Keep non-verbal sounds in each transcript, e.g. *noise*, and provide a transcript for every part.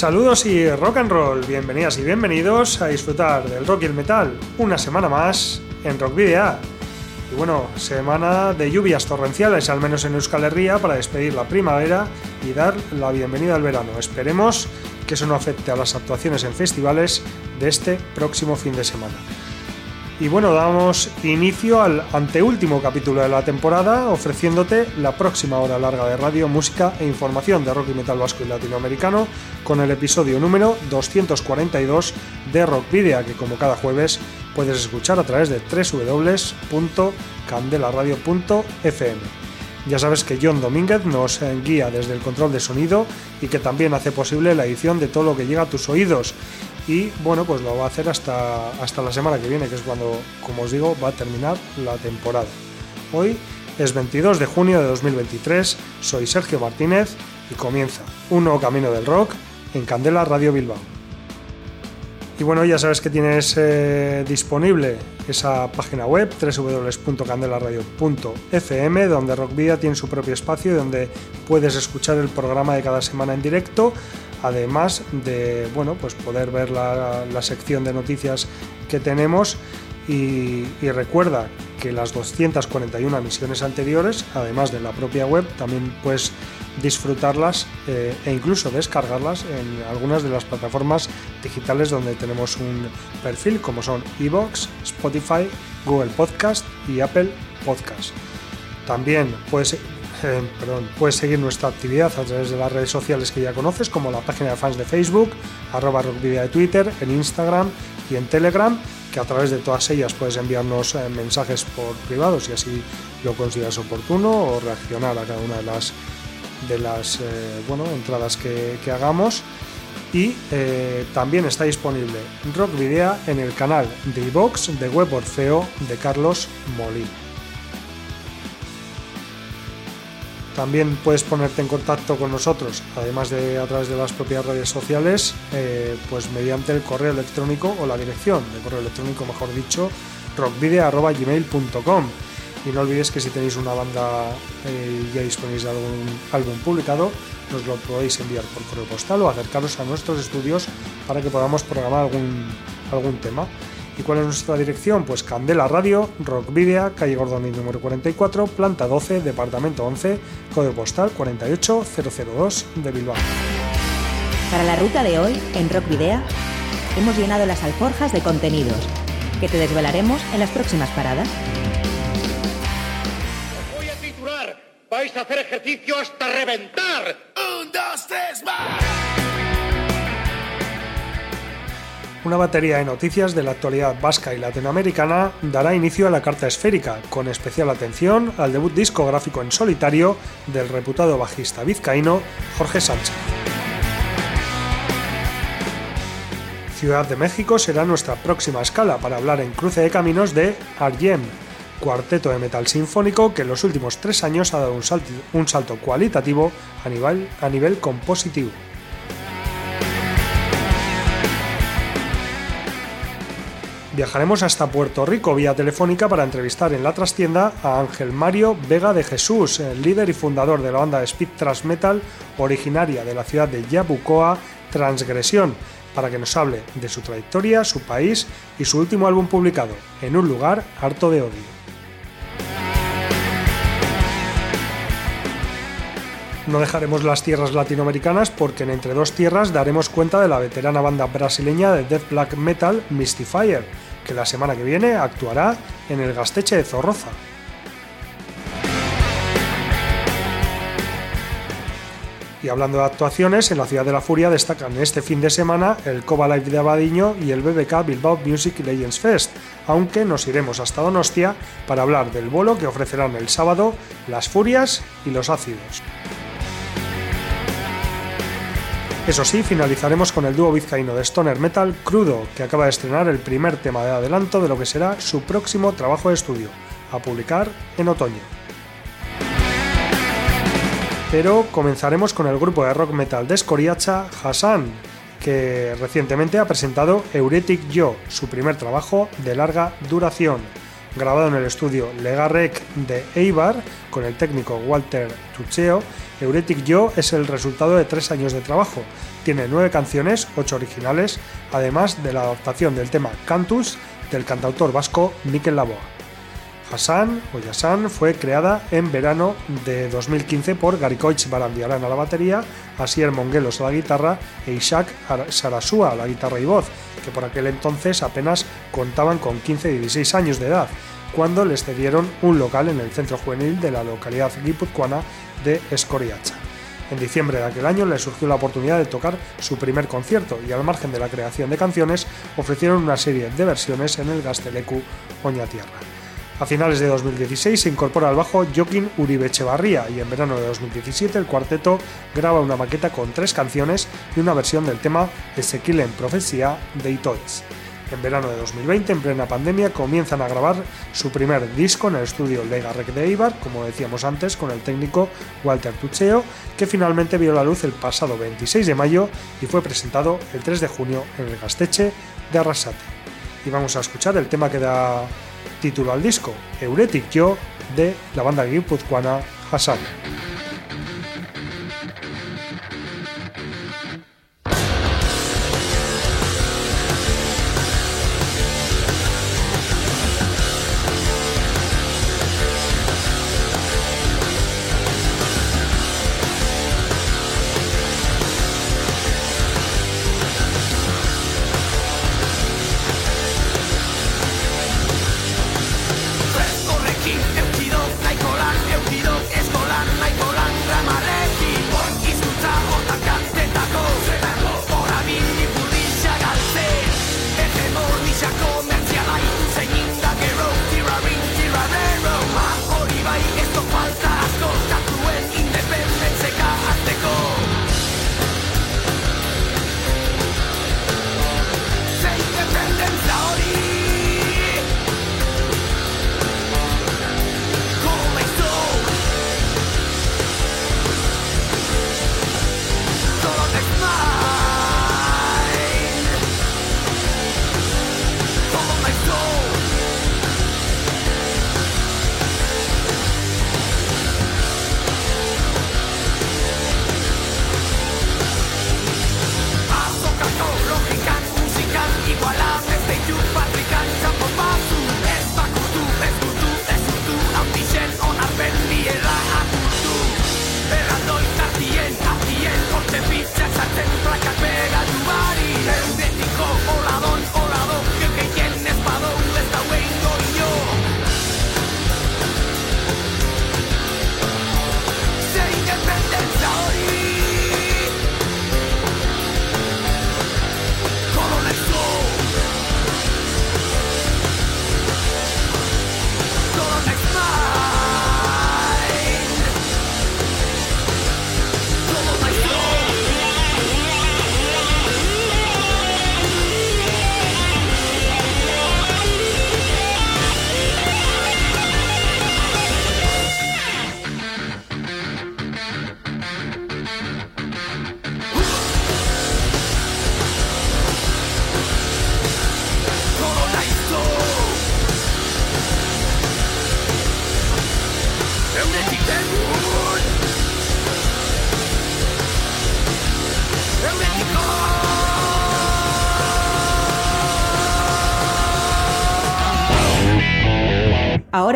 Saludos y rock and roll, bienvenidas y bienvenidos a disfrutar del rock y el metal una semana más en Rock Video. Y bueno, semana de lluvias torrenciales, al menos en Euskal Herria, para despedir la primavera y dar la bienvenida al verano. Esperemos que eso no afecte a las actuaciones en festivales de este próximo fin de semana. Y bueno, damos inicio al anteúltimo capítulo de la temporada, ofreciéndote la próxima hora larga de radio, música e información de rock y metal vasco y latinoamericano, con el episodio número 242 de Rock Video, que como cada jueves puedes escuchar a través de www.candelaradio.fm. Ya sabes que John Domínguez nos guía desde el control de sonido y que también hace posible la edición de todo lo que llega a tus oídos y bueno, pues lo va a hacer hasta, hasta la semana que viene, que es cuando, como os digo, va a terminar la temporada. Hoy es 22 de junio de 2023, soy Sergio Martínez y comienza un nuevo camino del rock en Candela Radio Bilbao. Y bueno, ya sabes que tienes eh, disponible esa página web www.candelaradio.fm donde Rockvida tiene su propio espacio y donde puedes escuchar el programa de cada semana en directo además de bueno, pues poder ver la, sección de noticias que tenemos y, recuerda que las 241 emisiones anteriores, además de la propia web, también puedes disfrutarlas eh, e incluso descargarlas en algunas de las plataformas digitales donde tenemos un perfil, como son Evox, Spotify, Google Podcast y Apple Podcast. También puedes eh, puedes seguir nuestra actividad a través de las redes sociales que ya conoces, como la página de fans de Facebook, arroba rockvidia de Twitter, en Instagram y en Telegram, que a través de todas ellas puedes enviarnos eh, mensajes por privado si así lo consideras oportuno o reaccionar a cada una de las de las eh, bueno, entradas que, hagamos y también está disponible Rock Video en el canal de iVox de Web Orfeo de Carlos Molina. También puedes ponerte en contacto con nosotros, además de a través de las propias redes sociales, eh, pues mediante el correo electrónico o la dirección de correo electrónico, mejor dicho, rockvideo.gmail.com. Y no olvides que si tenéis una banda eh, y ya disponéis de algún álbum publicado, nos lo podéis enviar por correo postal o acercaros a nuestros estudios para que podamos programar algún, algún tema. ¿Y cuál es nuestra dirección? Pues Candela Radio, Rock Video, calle Gordoni número 44, planta 12, departamento 11, código postal 48002 de Bilbao. Para la ruta de hoy, en Rock Video, hemos llenado las alforjas de contenidos que te desvelaremos en las próximas paradas. voy a titular. Vais a hacer ejercicio hasta reventar. Un, dos, tres, más. Una batería de noticias de la actualidad vasca y latinoamericana dará inicio a la carta esférica, con especial atención al debut discográfico en solitario del reputado bajista vizcaíno Jorge Sánchez. Ciudad de México será nuestra próxima escala para hablar en cruce de caminos de Arjem, cuarteto de metal sinfónico que en los últimos tres años ha dado un salto, cualitativo a nivel compositivo. Viajaremos hasta Puerto Rico vía telefónica para entrevistar en la trastienda a Ángel Mario Vega de Jesús, el líder y fundador de la banda Speed Thrash Metal, originaria de la ciudad de Yabucoa, Transgresión, para que nos hable de su trayectoria, su país y su último álbum publicado, En un lugar harto de odio. No dejaremos las tierras latinoamericanas porque en Entre Dos Tierras daremos cuenta de la veterana banda brasileña de death black metal Mystifier, que la semana que viene actuará en el Gasteche de Zorroza. Y hablando de actuaciones, en la Ciudad de la Furia destacan este fin de semana el Coba Live de Abadiño y el BBK Bilbao Music Legends Fest, aunque nos iremos hasta Donostia para hablar del bolo que ofrecerán el sábado Las Furias y los Ácidos. Eso sí, finalizaremos con el dúo vizcaíno de Stoner Metal Crudo, que acaba de estrenar el primer tema de adelanto de lo que será su próximo trabajo de estudio, a publicar en otoño. Pero comenzaremos con el grupo de rock metal de Escoriacha, Hassan, que recientemente ha presentado Euretic Yo, su primer trabajo de larga duración, grabado en el estudio Legarrec de Eibar con el técnico Walter Tucheo. Euretic Yo es el resultado de tres años de trabajo. Tiene nueve canciones, ocho originales, además de la adaptación del tema Cantus del cantautor vasco Mikel Laboa. Hassan o Yassan fue creada en verano de 2015 por Garikoich Barandiarán a la batería, Asier Monguelos a la guitarra e Ishak Sarasua a la guitarra y voz, que por aquel entonces apenas contaban con 15 y 16 años de edad, cuando les cedieron un local en el centro juvenil de la localidad guipuzcoana de Escoriacha. En diciembre de aquel año les surgió la oportunidad de tocar su primer concierto y al margen de la creación de canciones ofrecieron una serie de versiones en el Gastelecu Oñatierra. A finales de 2016 se incorpora al bajo Joaquín Uribe Echevarría y en verano de 2017 el cuarteto graba una maqueta con tres canciones y una versión del tema Ezequiel en Profecía de Itoiz. En verano de 2020, en plena pandemia, comienzan a grabar su primer disco en el estudio Lega Rec de Eibar, como decíamos antes, con el técnico Walter Tucheo, que finalmente vio la luz el pasado 26 de mayo y fue presentado el 3 de junio en el Gasteche de Arrasate. Y vamos a escuchar el tema que da título al disco, Euretic Yo, de la banda guipuzcoana Hassan.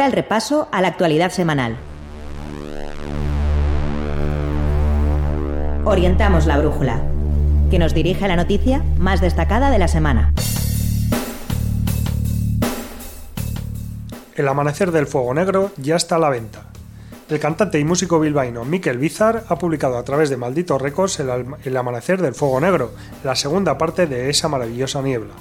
El repaso a la actualidad semanal. Orientamos la brújula, que nos dirige a la noticia más destacada de la semana. El amanecer del fuego negro ya está a la venta. El cantante y músico bilbaíno Miquel Bizar ha publicado a través de Maldito Records el, Amanecer del Fuego Negro, la segunda parte de esa maravillosa niebla.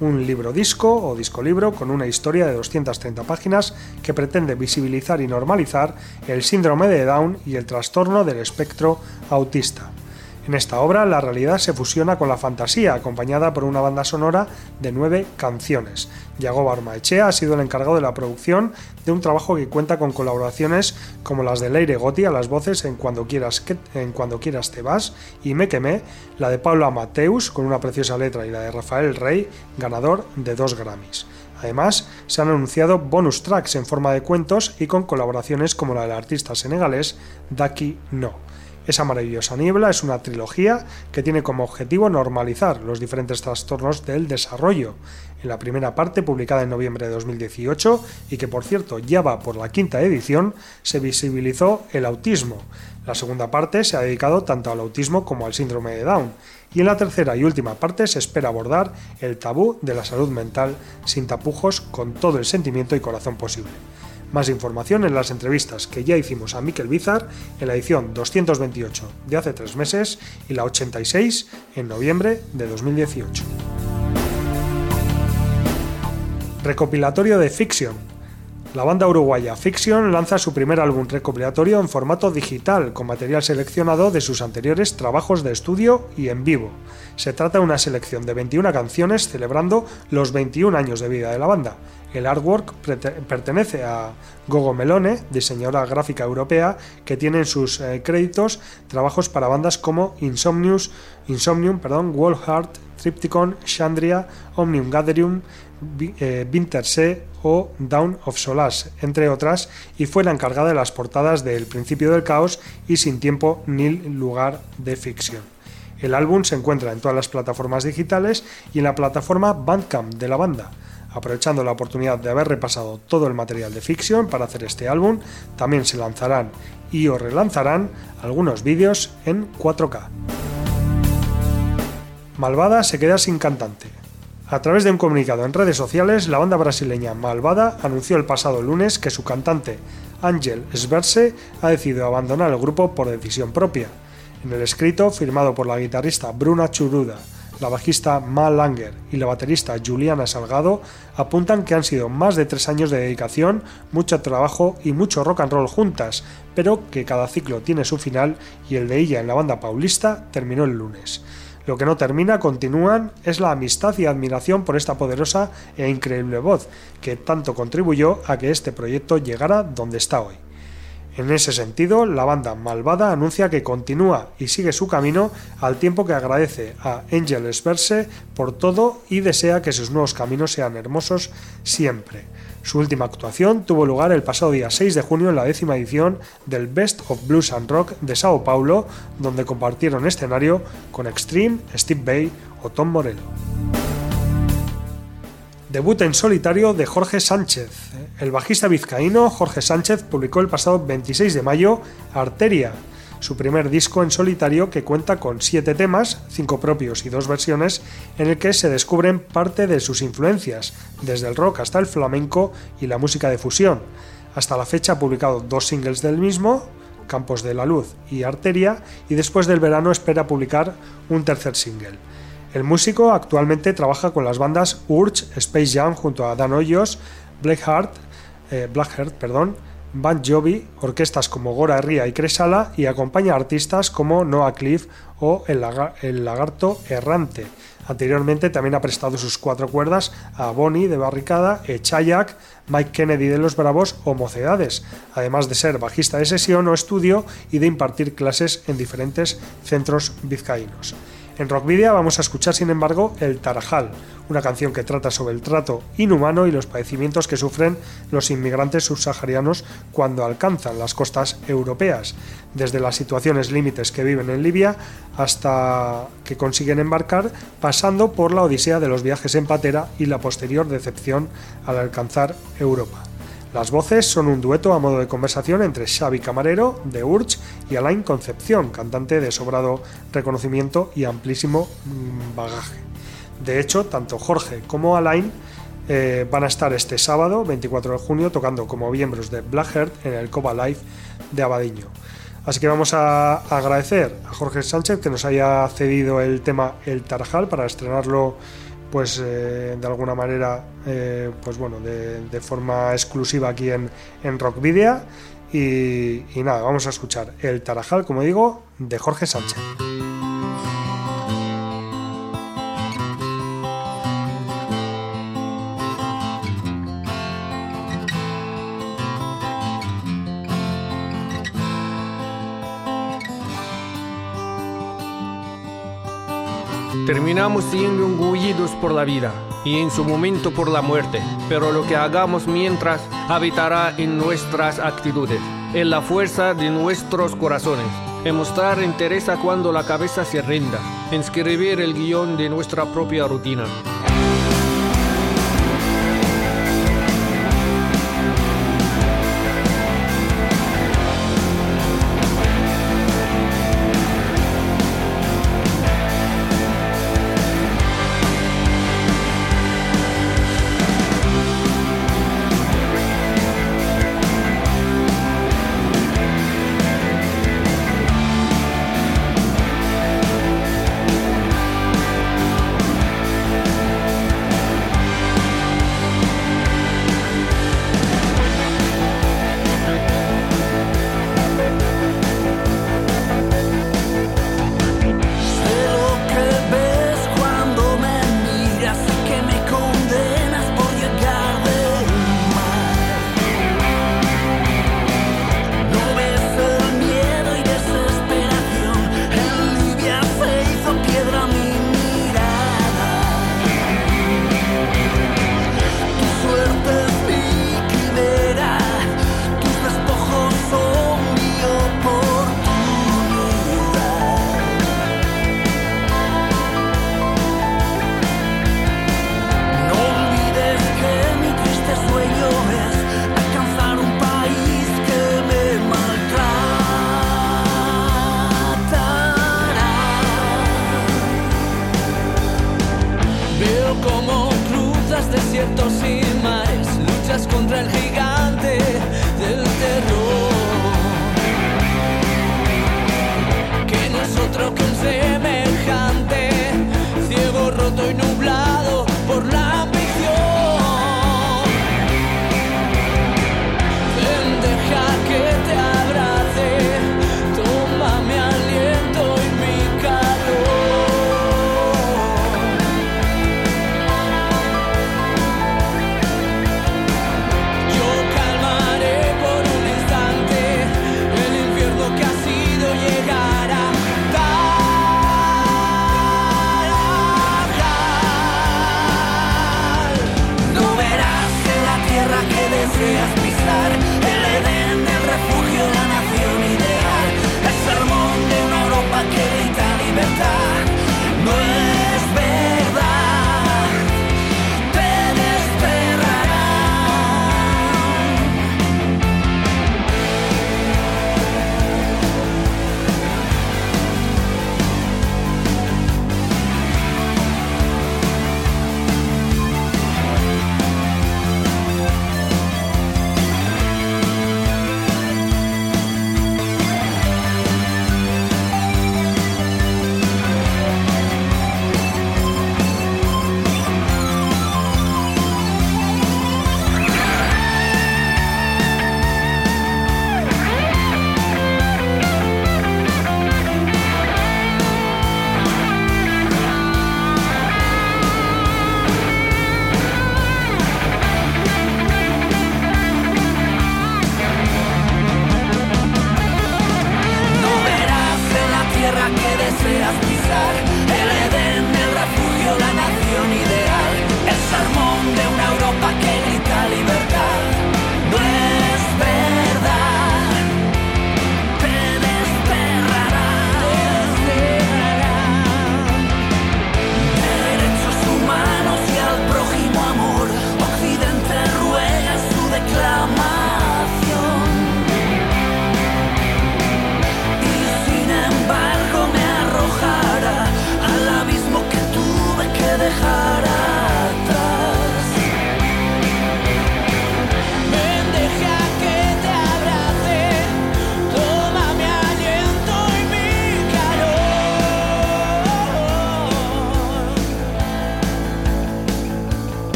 Un libro disco o disco libro con una historia de 230 páginas que pretende visibilizar y normalizar el síndrome de Down y el trastorno del espectro autista. En esta obra la realidad se fusiona con la fantasía, acompañada por una banda sonora de nueve canciones. Yago Barmaechea ha sido el encargado de la producción de un trabajo que cuenta con colaboraciones como las de Leire Gotti a las voces en Cuando quieras, en Cuando quieras te vas y Me quemé, la de Pablo Mateus con una preciosa letra y la de Rafael Rey, ganador de dos Grammys. Además, se han anunciado bonus tracks en forma de cuentos y con colaboraciones como la del artista senegalés Daki No. Esa maravillosa niebla es una trilogía que tiene como objetivo normalizar los diferentes trastornos del desarrollo. En la primera parte, publicada en noviembre de 2018 y que por cierto ya va por la quinta edición, se visibilizó el autismo. La segunda parte se ha dedicado tanto al autismo como al síndrome de Down. Y en la tercera y última parte se espera abordar el tabú de la salud mental sin tapujos con todo el sentimiento y corazón posible. Más información en las entrevistas que ya hicimos a Miquel Bizar en la edición 228 de hace tres meses y la 86 en noviembre de 2018. Recopilatorio de Fiction. La banda uruguaya Fiction lanza su primer álbum recopilatorio en formato digital, con material seleccionado de sus anteriores trabajos de estudio y en vivo. Se trata de una selección de 21 canciones celebrando los 21 años de vida de la banda, el artwork pertenece a Gogo Melone, diseñadora gráfica europea, que tiene en sus eh, créditos trabajos para bandas como Insomnius, Insomnium, perdón, Wallheart, Tripticon, Chandria, Omnium Gatherium, eh, Wintersea o Down of Solace, entre otras, y fue la encargada de las portadas de El Principio del Caos y Sin Tiempo ni Lugar de Ficción. El álbum se encuentra en todas las plataformas digitales y en la plataforma Bandcamp de la banda. Aprovechando la oportunidad de haber repasado todo el material de Fiction para hacer este álbum, también se lanzarán y o relanzarán algunos vídeos en 4K. Malvada se queda sin cantante. A través de un comunicado en redes sociales, la banda brasileña Malvada anunció el pasado lunes que su cantante, Ángel Sverse, ha decidido abandonar el grupo por decisión propia. En el escrito, firmado por la guitarrista Bruna Churuda la bajista Mal Langer y la baterista Juliana Salgado apuntan que han sido más de tres años de dedicación, mucho trabajo y mucho rock and roll juntas, pero que cada ciclo tiene su final y el de ella en la banda paulista terminó el lunes. Lo que no termina, continúan, es la amistad y admiración por esta poderosa e increíble voz, que tanto contribuyó a que este proyecto llegara donde está hoy. En ese sentido, la banda Malvada anuncia que continúa y sigue su camino al tiempo que agradece a Angel Verse por todo y desea que sus nuevos caminos sean hermosos siempre. Su última actuación tuvo lugar el pasado día 6 de junio en la décima edición del Best of Blues and Rock de Sao Paulo, donde compartieron escenario con Extreme, Steve Bay o Tom Morello. Debut en solitario de Jorge Sánchez. El bajista vizcaíno Jorge Sánchez publicó el pasado 26 de mayo Arteria, su primer disco en solitario que cuenta con siete temas, cinco propios y dos versiones, en el que se descubren parte de sus influencias, desde el rock hasta el flamenco y la música de fusión. Hasta la fecha ha publicado dos singles del mismo, Campos de la Luz y Arteria, y después del verano espera publicar un tercer single. El músico actualmente trabaja con las bandas Urge, Space Jam junto a Dan Hoyos, Blackheart, eh, Blackheart perdón, Band Jovi, orquestas como Gora Ría y Cresala y acompaña a artistas como Noah Cliff o El, Lagarto Errante. Anteriormente también ha prestado sus cuatro cuerdas a Bonnie de Barricada, Echayak, Mike Kennedy de Los Bravos o Mocedades, además de ser bajista de sesión o estudio y de impartir clases en diferentes centros vizcaínos. En Rockvidia vamos a escuchar, sin embargo, El Tarajal, una canción que trata sobre el trato inhumano y los padecimientos que sufren los inmigrantes subsaharianos cuando alcanzan las costas europeas, desde las situaciones límites que viven en Libia hasta que consiguen embarcar, pasando por la odisea de los viajes en patera y la posterior decepción al alcanzar Europa. Las voces son un dueto a modo de conversación entre Xavi Camarero, de Urch, y Alain Concepción, cantante de sobrado reconocimiento y amplísimo mm, bagaje. De hecho, tanto Jorge como Alain eh, van a estar este sábado, 24 de junio, tocando como miembros de Blackheart en el Coba Live de Abadiño. Así que vamos a agradecer a Jorge Sánchez que nos haya cedido el tema El Tarajal para estrenarlo pues eh, de alguna manera eh, pues bueno de, forma exclusiva aquí en, en Rock Video y, y nada, vamos a escuchar El Tarajal, como digo, de Jorge Sánchez. Terminamos siendo engullidos por la vida y en su momento por la muerte, pero lo que hagamos mientras habitará en nuestras actitudes, en la fuerza de nuestros corazones, en mostrar interés cuando la cabeza se rinda, en escribir el guion de nuestra propia rutina.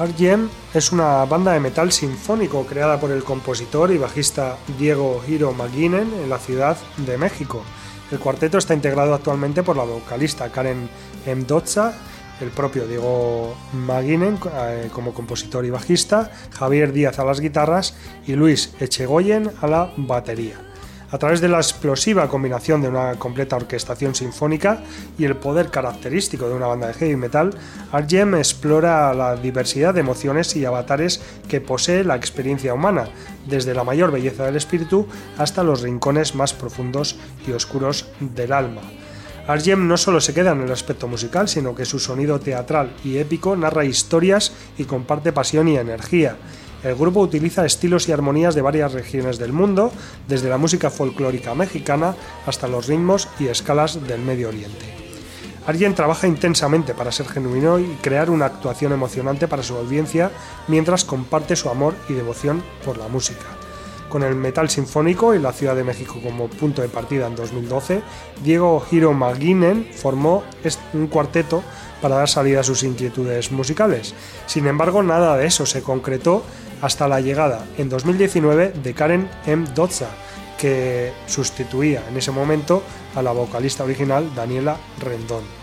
RGM es una banda de metal sinfónico creada por el compositor y bajista Diego Hiro McGuinnen en la Ciudad de México. El cuarteto está integrado actualmente por la vocalista Karen Mdotza, el propio Diego McGuinnen eh, como compositor y bajista, Javier Díaz a las guitarras y Luis Echegoyen a la batería. A través de la explosiva combinación de una completa orquestación sinfónica y el poder característico de una banda de heavy metal, RGM explora la diversidad de emociones y avatares que posee la experiencia humana, desde la mayor belleza del espíritu hasta los rincones más profundos y oscuros del alma. RGM no solo se queda en el aspecto musical, sino que su sonido teatral y épico narra historias y comparte pasión y energía el grupo utiliza estilos y armonías de varias regiones del mundo, desde la música folclórica mexicana hasta los ritmos y escalas del Medio Oriente. Arjen trabaja intensamente para ser genuino y crear una actuación emocionante para su audiencia mientras comparte su amor y devoción por la música. Con el metal sinfónico y la Ciudad de México como punto de partida en 2012, Diego Hiro McGuinnen formó un cuarteto para dar salida a sus inquietudes musicales. Sin embargo, nada de eso se concretó hasta la llegada en 2019 de Karen M. Dotza, que sustituía en ese momento a la vocalista original Daniela Rendón.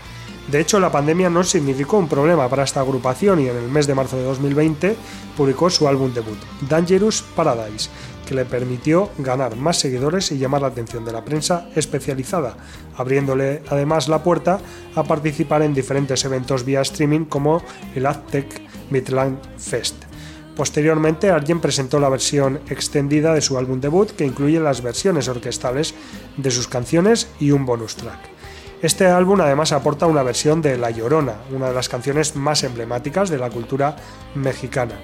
De hecho, la pandemia no significó un problema para esta agrupación y en el mes de marzo de 2020 publicó su álbum debut, Dangerous Paradise, que le permitió ganar más seguidores y llamar la atención de la prensa especializada, abriéndole además la puerta a participar en diferentes eventos vía streaming como el Aztec Midland Fest. Posteriormente, alguien presentó la versión extendida de su álbum debut, que incluye las versiones orquestales de sus canciones y un bonus track. Este álbum además aporta una versión de La Llorona, una de las canciones más emblemáticas de la cultura mexicana.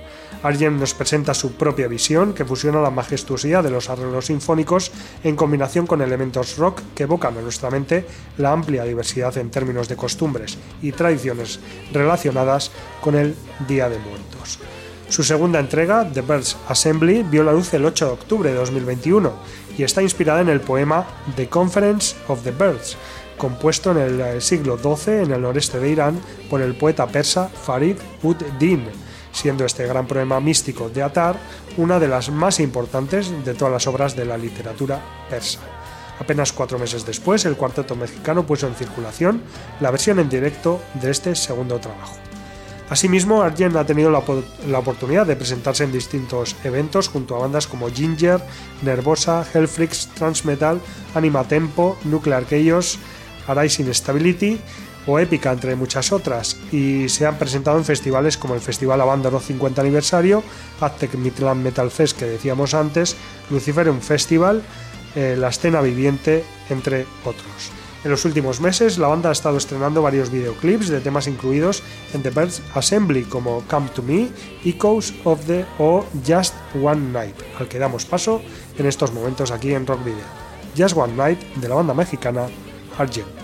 Arjen nos presenta su propia visión que fusiona la majestuosidad de los arreglos sinfónicos en combinación con elementos rock que evocan en nuestra mente la amplia diversidad en términos de costumbres y tradiciones relacionadas con el Día de Muertos. Su segunda entrega, The Birds Assembly, vio la luz el 8 de octubre de 2021 y está inspirada en el poema The Conference of the Birds, compuesto en el eh, siglo XII en el noreste de Irán por el poeta persa Farid ud Din, siendo este gran poema místico de Atar una de las más importantes de todas las obras de la literatura persa. Apenas cuatro meses después, el cuarteto mexicano puso en circulación la versión en directo de este segundo trabajo. Asimismo, Arjen ha tenido la, oportunidad de presentarse en distintos eventos junto a bandas como Ginger, Nervosa, Hellfreaks, Transmetal, Anima Tempo, Nuclear Chaos, Arise Instability o Épica, entre muchas otras, y se han presentado en festivales como el Festival Avándaro 50 aniversario, Aztec Midland Metal Fest que decíamos antes, Luciferum Festival, eh, La Escena Viviente, entre otros. En los últimos meses, la banda ha estado estrenando varios videoclips de temas incluidos en The Birds Assembly, como Come to Me, Echoes of the o Just One Night, al que damos paso en estos momentos aquí en Rock Video. Just One Night de la banda mexicana Argent.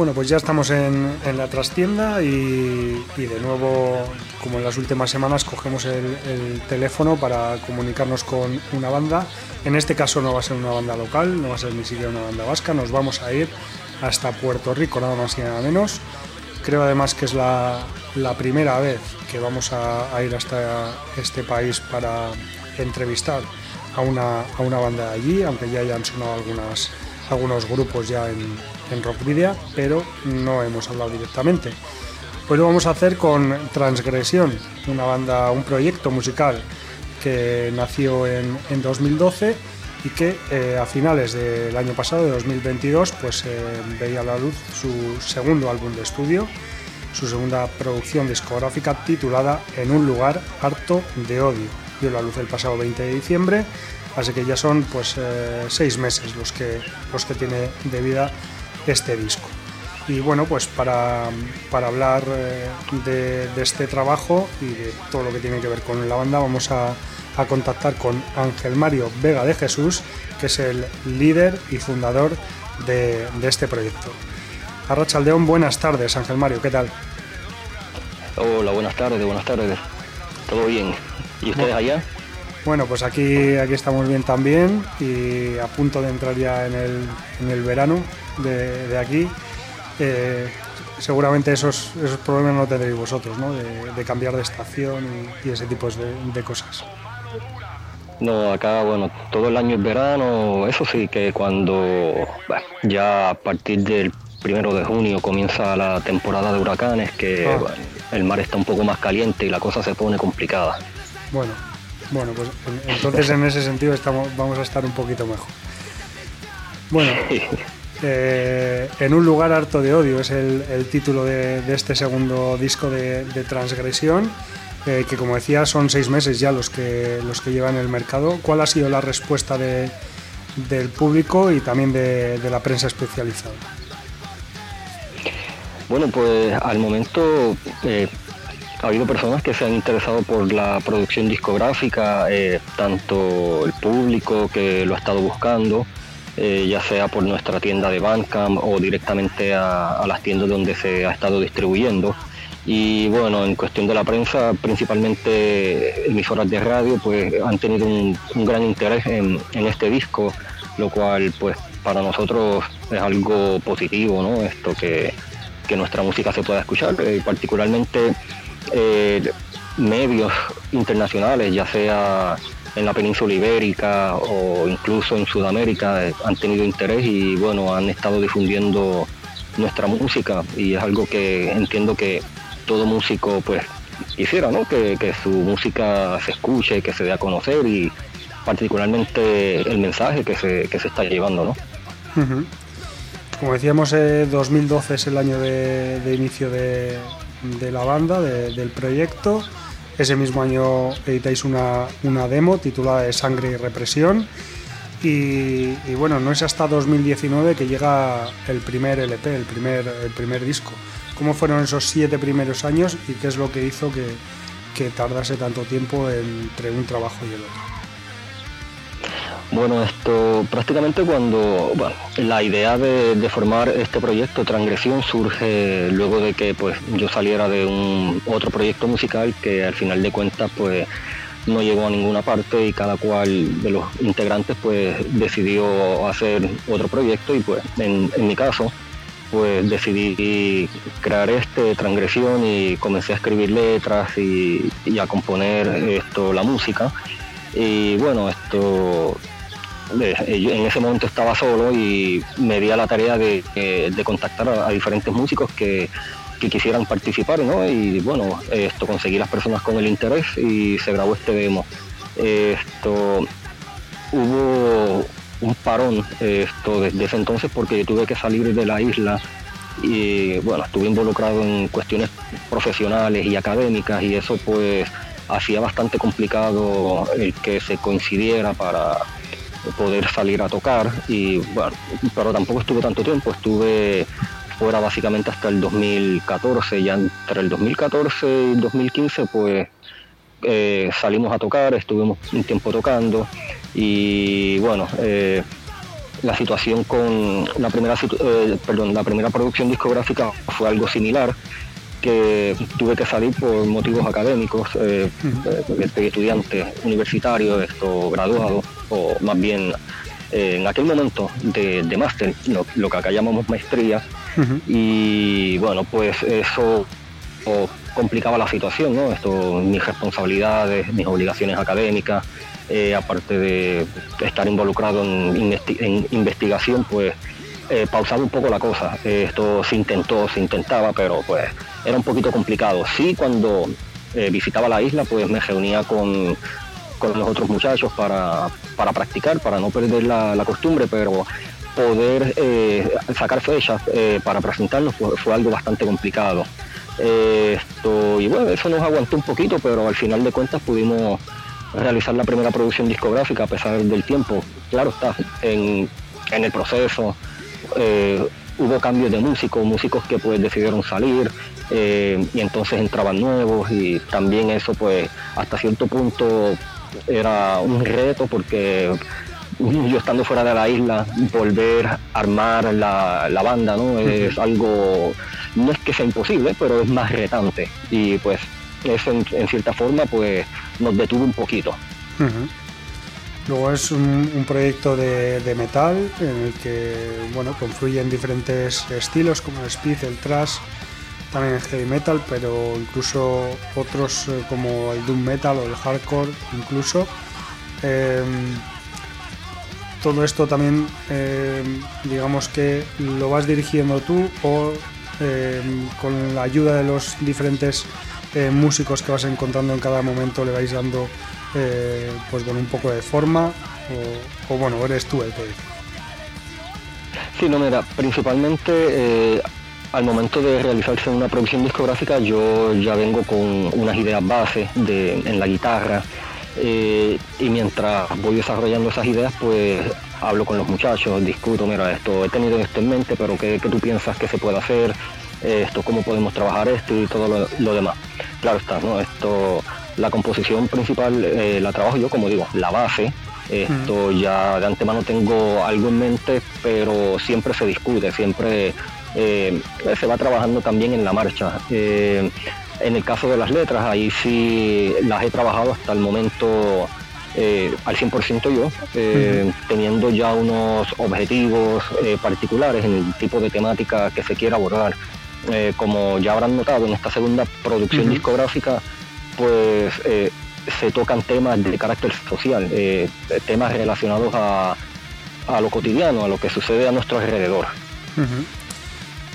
Bueno, pues ya estamos en, la trastienda y, de nuevo, como en las últimas semanas, cogemos el, teléfono para comunicarnos con una banda. En este caso no va a ser una banda local, no va a ser ni siquiera una banda vasca, nos vamos a ir hasta Puerto Rico, nada más y nada menos. Creo además que es la, primera vez que vamos a, ir hasta este país para entrevistar a una, a una banda allí, aunque ya hayan sonado algunas, algunos grupos ya en, en Rockvidia, pero no hemos hablado directamente. Hoy lo vamos a hacer con Transgresión, una banda, un proyecto musical que nació en, 2012 y que eh, a finales del año pasado, de 2022, pues eh, veía a la luz su segundo álbum de estudio, su segunda producción discográfica titulada En un lugar harto de odio. Vio la luz el pasado 20 de diciembre, así que ya son pues eh, seis meses los que, los que tiene de vida este disco. Y bueno, pues para, hablar eh, de, este trabajo y de todo lo que tiene que ver con la banda, vamos a, contactar con Ángel Mario Vega de Jesús, que es el líder y fundador de, este proyecto. Arrachaldeón, buenas tardes, Ángel Mario, ¿qué tal? Hola, buenas tardes, buenas tardes. ¿Todo bien? ¿Y ustedes allá? Bueno, pues aquí, aquí estamos bien también y a punto de entrar ya en el, en el verano de, aquí. Eh, seguramente esos, esos problemas no tendréis vosotros, ¿no? De, cambiar de estación y, ese tipo de, cosas. No, acá, bueno, todo el año es verano, eso sí, que cuando ya a partir del primero de junio comienza la temporada de huracanes, que ah. el mar está un poco más caliente y la cosa se pone complicada. Bueno, bueno, pues entonces en ese sentido estamos, vamos a estar un poquito mejor. Bueno, *laughs* eh, en un lugar harto de odio es el, título de, este segundo disco de, Transgresión, eh, que como decía son seis meses ya los que, los que llevan el mercado. ¿Cuál ha sido la respuesta del público y también de, la prensa especializada? Bueno, pues al momento eh, ha habido personas que se han interesado por la producción discográfica, eh, tanto el público que lo ha estado buscando, eh, ya sea por nuestra tienda de Bandcamp o directamente a, las tiendas donde se ha estado distribuyendo. Y bueno, en cuestión de la prensa, principalmente emisoras de radio, pues han tenido un, gran interés en, este disco, lo cual pues para nosotros es algo positivo, ¿no? Esto que, nuestra música se pueda escuchar, eh, particularmente eh, medios internacionales, ya sea en la península ibérica o incluso en Sudamérica, eh, han tenido interés y bueno, han estado difundiendo nuestra música y es algo que entiendo que todo músico pues quisiera, ¿no? Que, su música se escuche, que se dé a conocer y particularmente el mensaje que se, que se está llevando, ¿no? Como decíamos, 2012 eh, es el año de inicio de, de la banda, del proyecto. Ese mismo año editáis una, demo titulada de Sangre y Represión. Y, bueno, no es hasta 2019 que llega el primer LP, el primer, el primer disco. ¿Cómo fueron esos siete primeros años y qué es lo que hizo que, que tardase tanto tiempo entre un trabajo y el otro? Bueno, esto prácticamente cuando la idea de, formar este proyecto Transgresión surge luego de que pues yo saliera de un otro proyecto musical que al final de cuentas pues no llegó a ninguna parte y cada cual de los integrantes pues decidió hacer otro proyecto y pues en, mi caso pues decidí crear este Transgresión y comencé a escribir letras y, y a componer esto la música. Y bueno esto en ese momento estaba solo y me di la tarea de, contactar a, diferentes músicos que, quisieran participar, ¿no? Y bueno, esto conseguí las personas con el interés y se grabó este demo. Esto hubo un parón esto desde ese entonces porque tuve que salir de la isla y bueno, estuve involucrado en cuestiones profesionales y académicas y eso pues hacía bastante complicado el que se coincidiera para poder salir a tocar y bueno, pero tampoco estuve tanto tiempo, estuve fuera básicamente hasta el 2014, ya entre el 2014 y el 2015 pues eh, salimos a tocar, estuvimos un tiempo tocando y bueno, eh, la situación con la primera, eh, perdón, la primera producción discográfica fue algo similar que tuve que salir por motivos académicos, eh, estoy estudiante universitario, esto graduado, o más bien eh, en aquel momento de, máster, lo, que acá llamamos maestría, y bueno, pues eso complicaba la situación, ¿no? Esto, mis responsabilidades, mis obligaciones académicas, eh, aparte de estar involucrado en, en investigación, pues eh, pausaba un poco la cosa. esto se intentó, se intentaba, pero pues era un poquito complicado. Sí, cuando eh, visitaba la isla, pues me reunía con, los otros muchachos para, practicar, para no perder la, costumbre, pero poder eh, sacar fechas para presentarnos fue, algo bastante complicado. y bueno, eso nos aguantó un poquito, pero al final de cuentas pudimos realizar la primera producción discográfica a pesar del tiempo. Claro está, en, en el proceso eh, hubo cambios de músicos, músicos que pues decidieron salir eh, y entonces entraban nuevos y también eso pues hasta cierto punto era un reto porque yo estando fuera de la isla, volver a armar la, banda, ¿no? Es algo, no es que sea imposible, pero es más retante. Y pues eso en, cierta forma pues nos detuvo un poquito. Luego es un, proyecto de, metal en el que bueno confluyen diferentes estilos como el speed, el thrash, también el heavy metal, pero incluso otros eh, como el doom metal o el hardcore incluso. Em, todo esto también em, digamos que lo vas dirigiendo tú o em, con la ayuda de los diferentes eh, músicos que vas encontrando en cada momento le vais dando eh, pues con un poco de forma o, bueno, eres tú el que Sí, no, mira, principalmente al momento de realizarse una producción discográfica yo ya vengo con unas ideas bases de, en la guitarra eh, y mientras voy desarrollando esas ideas pues hablo con los muchachos, discuto, mira, esto he tenido esto en mente, pero ¿qué, tú piensas que se puede hacer? Esto, ¿Cómo podemos trabajar esto y todo lo, lo demás? Claro está, ¿no? Esto la composición principal eh, la trabajo yo, como digo, la base. Esto ya de antemano tengo algo en mente, pero siempre se discute, siempre eh, se va trabajando también en la marcha. Eh, en el caso de las letras, ahí sí las he trabajado hasta el momento al 100% yo, teniendo ya unos objetivos particulares en el tipo de temática que se quiera abordar. como ya habrán notado en esta segunda producción discográfica, pues eh, se tocan temas de carácter social, eh, temas relacionados a, lo cotidiano, a lo que sucede a nuestro alrededor.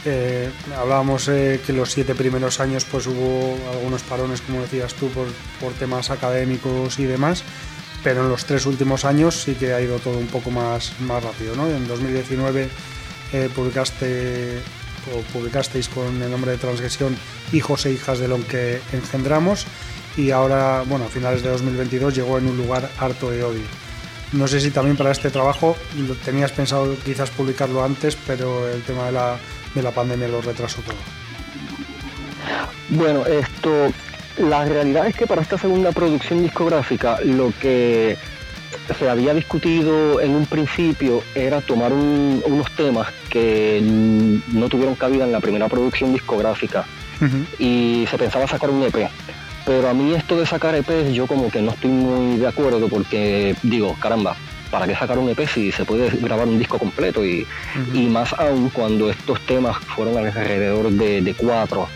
Eh, hablábamos que los siete primeros años pues hubo algunos parones, como decías tú, por, temas académicos y demás, pero en los tres últimos años sí que ha ido todo un poco más, más rápido. ¿no? En 2019 publicaste o publicasteis con el nombre de Transgresión Hijos e Hijas de lo que engendramos y ahora, bueno, a finales de 2022 llegó en un lugar harto de odio. No sé si también para este trabajo tenías pensado quizás publicarlo antes, pero el tema de la, de la pandemia lo retrasó todo. Bueno, esto, la realidad es que para esta segunda producción discográfica lo que se había discutido en un principio era tomar unos temas que no tuvieron cabida en la primera producción discográfica y se pensaba sacar un EP. Pero a mí esto de sacar EPs yo como que no estoy muy de acuerdo porque digo, caramba, ¿para qué sacar un EP si se puede grabar un disco completo? Y, más aún cuando estos temas fueron alrededor de, cuatro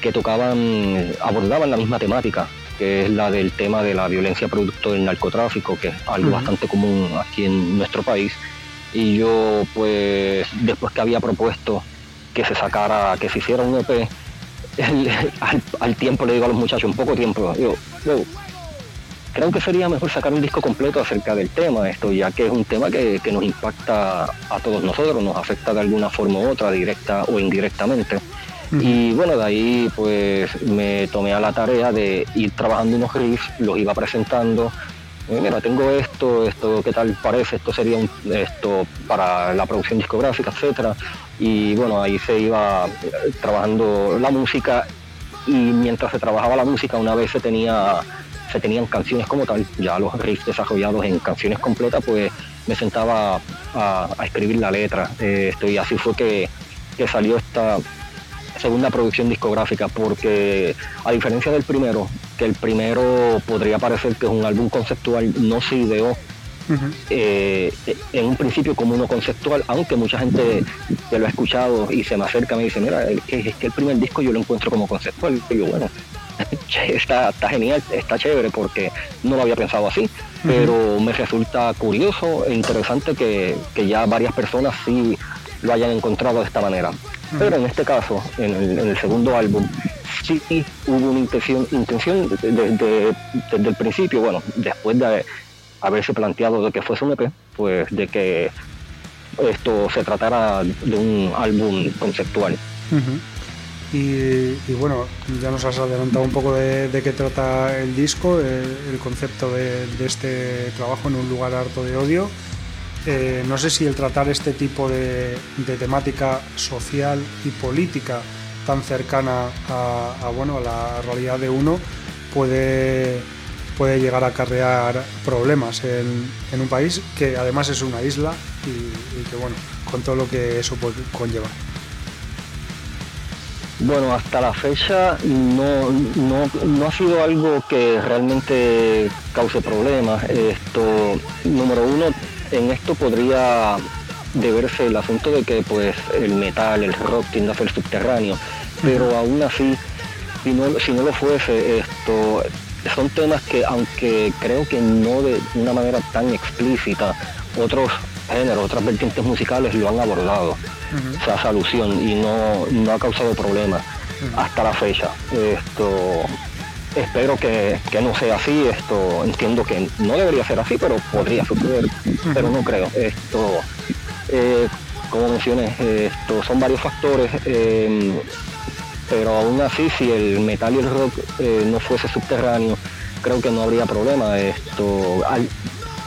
que tocaban, abordaban la misma temática, que es la del tema de la violencia producto del narcotráfico, que es algo bastante común aquí en nuestro país. Y yo pues después que había propuesto que se sacara, que se hiciera un EP, *laughs* al, tiempo le digo a los muchachos, un poco tiempo, yo, creo que sería mejor sacar un disco completo acerca del tema, esto ya que es un tema que, nos impacta a todos nosotros, nos afecta de alguna forma u otra, directa o indirectamente. Y bueno, de ahí pues me tomé a la tarea de ir trabajando unos riffs, los iba presentando. Eh, mira, tengo esto, esto, ¿qué tal parece? Esto sería un, esto para la producción discográfica, etcétera y bueno, ahí se iba eh, trabajando la música y mientras se trabajaba la música una vez se tenía se tenían canciones como tal, ya los riffs desarrollados en canciones completas, pues me sentaba a, escribir la letra. Eh, esto, y así fue que, que salió esta segunda producción discográfica, porque a diferencia del primero, que el primero podría parecer que es un álbum conceptual, no se ideó eh, en un principio como uno conceptual, aunque mucha gente que lo ha escuchado y se me acerca me dice, mira, es que, el primer disco yo lo encuentro como conceptual. Y yo, bueno, está, está genial, está chévere porque no lo había pensado así, pero me resulta curioso e interesante que, ya varias personas sí lo hayan encontrado de esta manera. Pero en este caso, en el, segundo álbum, sí hubo una intención, intención desde, desde el principio, bueno, después de haberse planteado de que fuese un EP, pues de que esto se tratara de un álbum conceptual. Y, bueno, ya nos has adelantado un poco de, qué trata el disco, el, concepto de, este trabajo en un lugar harto de odio. eh, no sé si el tratar este tipo de, temática social y política tan cercana a, bueno, a la realidad de uno puede, puede llegar a acarrear problemas en, un país que además es una isla y, que bueno, con todo lo que eso conlleva. Bueno, hasta la fecha no, no, ha sido algo que realmente cause problemas. Esto, número uno, en esto podría deberse el asunto de que pues el metal, el rock tiende a ser subterráneo, pero aún así, si no, si no lo fuese, esto son temas que aunque creo que no de una manera tan explícita, otros géneros, otras vertientes musicales lo han abordado esa alusión y no, no ha causado problemas hasta la fecha. Esto espero que, no sea así, esto entiendo que no debería ser así, pero podría suceder, pero no creo. Esto, eh, como mencioné, esto son varios factores, em, pero aún así si el metal y el rock eh, no fuese subterráneo, creo que no habría problema. Esto,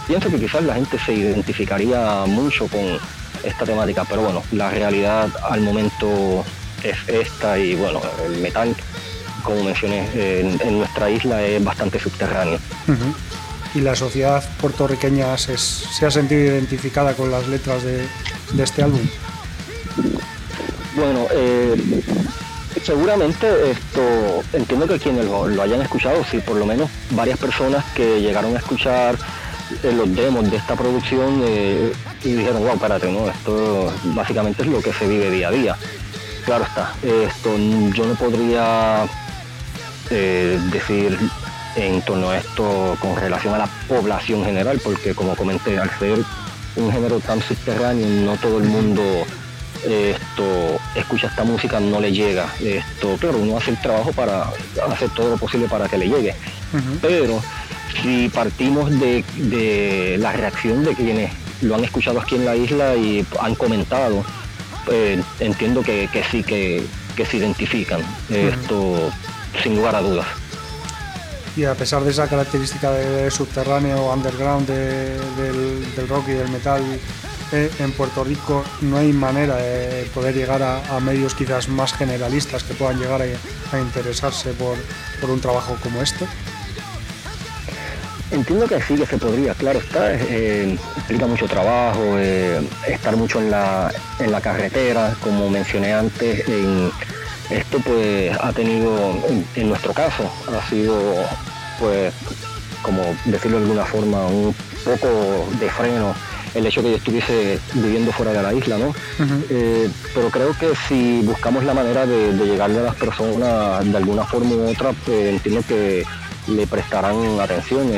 pienso que quizás la gente se identificaría mucho con esta temática, pero bueno, la realidad al momento es esta y bueno, el metal, como mencioné, en, nuestra isla es bastante subterráneo. ¿Y la sociedad puertorriqueña se, ha sentido identificada con las letras de, este álbum? Bueno, eh, seguramente esto, entiendo que quienes lo, hayan escuchado, sí, por lo menos varias personas que llegaron a escuchar eh, los demos de esta producción eh, y dijeron, wow, espérate, ¿no? Esto básicamente es lo que se vive día a día. Claro está, esto yo no podría eh, decir en torno a esto con relación a la población general, porque como comenté, al ser un género tan subterráneo, no todo el mundo esto escucha esta música, no le llega. Esto, claro, uno hace el trabajo para hacer todo lo posible para que le llegue. Pero si partimos de, la reacción de quienes lo han escuchado aquí en la isla y han comentado, pues, entiendo que, sí, que, se identifican. Esto, sin lugar a dudas. Y a pesar de esa característica de subterráneo, underground del, rock y del metal, eh, en Puerto Rico no hay manera de poder llegar a, medios quizás más generalistas que puedan llegar a, interesarse por un trabajo como este. Entiendo que sí, que se podría, claro está, eh, implica mucho trabajo, eh, estar mucho en la, en la carretera, como mencioné antes, esto pues ha tenido, en, nuestro caso, ha sido pues, como decirlo de alguna forma, un poco de freno el hecho que yo estuviese viviendo fuera de la isla, ¿no? Eh, pero creo que si buscamos la manera de, de, llegarle a las personas de alguna forma u otra, pues entiendo que le prestarán atención,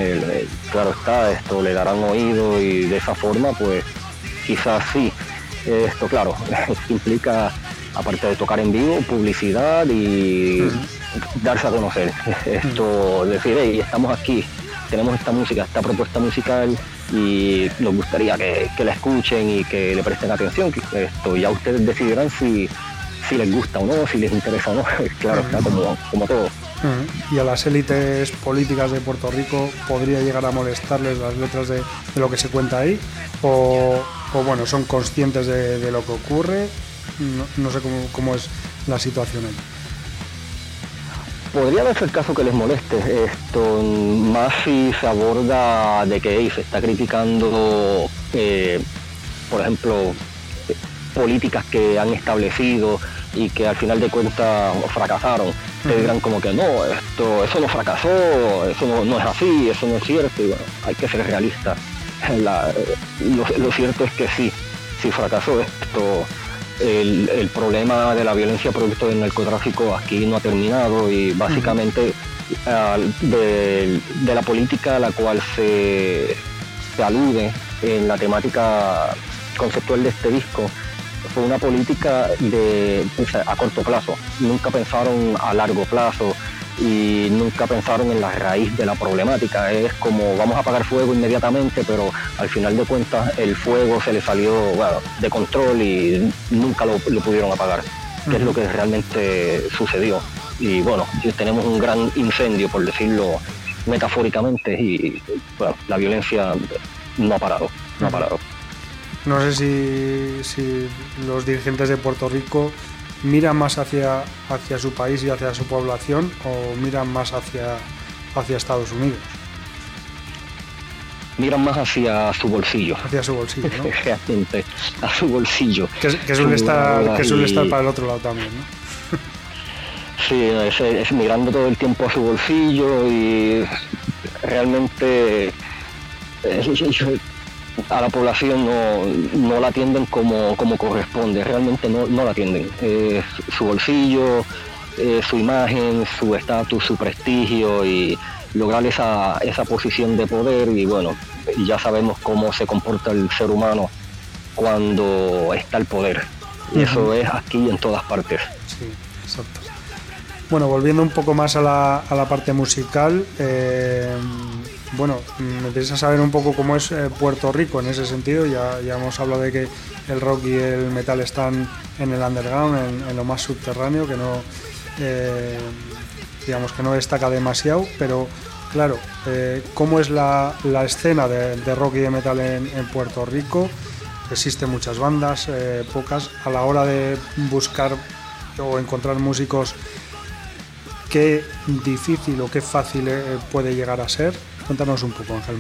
claro está, esto le darán oído y de esa forma pues quizás sí. Esto claro, *laughs* implica aparte de tocar en vivo, publicidad y darse a conocer. *laughs* Esto, decir, hey, estamos aquí, tenemos esta música, esta propuesta musical y nos gustaría que, la escuchen y que le presten atención. Esto ya ustedes decidirán si, si les gusta o no, si les interesa o no. *laughs* claro, está como, como todo y a las élites políticas de Puerto Rico podría llegar a molestarles las letras de, lo que se cuenta ahí o, bueno, son conscientes de, lo que ocurre, no, sé cómo, es la situación ahí. Podría darse el caso que les moleste esto, más si se aborda de que se está criticando, eh, por ejemplo, políticas que han establecido y que al final de cuentas fracasaron te dirán como que no, esto, eso no fracasó, eso no, es así, eso no es cierto, y bueno, hay que ser realista. *laughs* lo, cierto es que sí, sí fracasó esto. El, problema de la violencia producto del narcotráfico aquí no ha terminado y básicamente de, la política a la cual se, se alude en la temática conceptual de este disco fue una política de, a corto plazo. Nunca pensaron a largo plazo y nunca pensaron en la raíz de la problemática. Es como vamos a apagar fuego inmediatamente, pero al final de cuentas el fuego se le salió de control y nunca lo, pudieron apagar, que es lo que realmente sucedió. Y bueno, tenemos un gran incendio, por decirlo metafóricamente, y bueno, la violencia no ha parado, no ha parado. No sé si, si los dirigentes de Puerto Rico miran más hacia, hacia su país y hacia su población o miran más hacia, hacia Estados Unidos. Miran más hacia su bolsillo. Hacia su bolsillo, ¿no? *laughs* Realmente, a su bolsillo. Que, suele, estar, que suele estar para el otro lado también, ¿no? *laughs* Sí, es, mirando todo el tiempo a su bolsillo y realmente a la población no, la atienden como, corresponde, realmente no, la atienden. su bolsillo, su imagen, su estatus, su prestigio y lograr esa, esa posición de poder y bueno, ya sabemos cómo se comporta el ser humano cuando está el poder. Y eso es aquí en todas partes. Sí, exacto. Bueno, volviendo un poco más a la, a la parte musical, eh, bueno, me interesa saber un poco cómo es eh, Puerto Rico en ese sentido. Ya, hemos hablado de que el rock y el metal están en el underground, en, lo más subterráneo, que no, eh, digamos que no destaca demasiado, pero claro, ¿cómo es la, escena de, rock y de metal en, Puerto Rico? Existen muchas bandas, pocas. A la hora de buscar o encontrar músicos qué difícil o qué fácil eh, puede llegar a ser. Cuéntanos un poco, Ángel.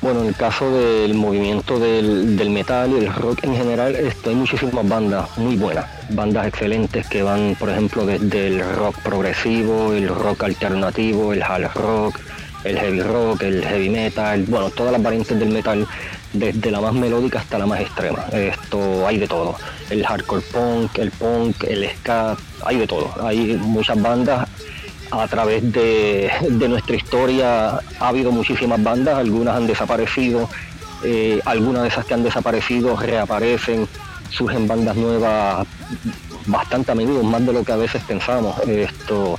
Bueno, en el caso del movimiento del, metal y el rock en general, hay muchísimas bandas muy buenas, bandas excelentes que van, por ejemplo, desde el rock progresivo, el rock alternativo, el hard rock, el heavy rock, el heavy metal, bueno, todas las variantes del metal desde la más melódica hasta la más extrema. Esto hay de todo. El hardcore punk, el punk, el ska, hay de todo. Hay muchas bandas. A través de, nuestra historia ha habido muchísimas bandas, algunas han desaparecido, eh, algunas de esas que han desaparecido reaparecen, surgen bandas nuevas bastante a menudo, más de lo que a veces pensamos. Esto,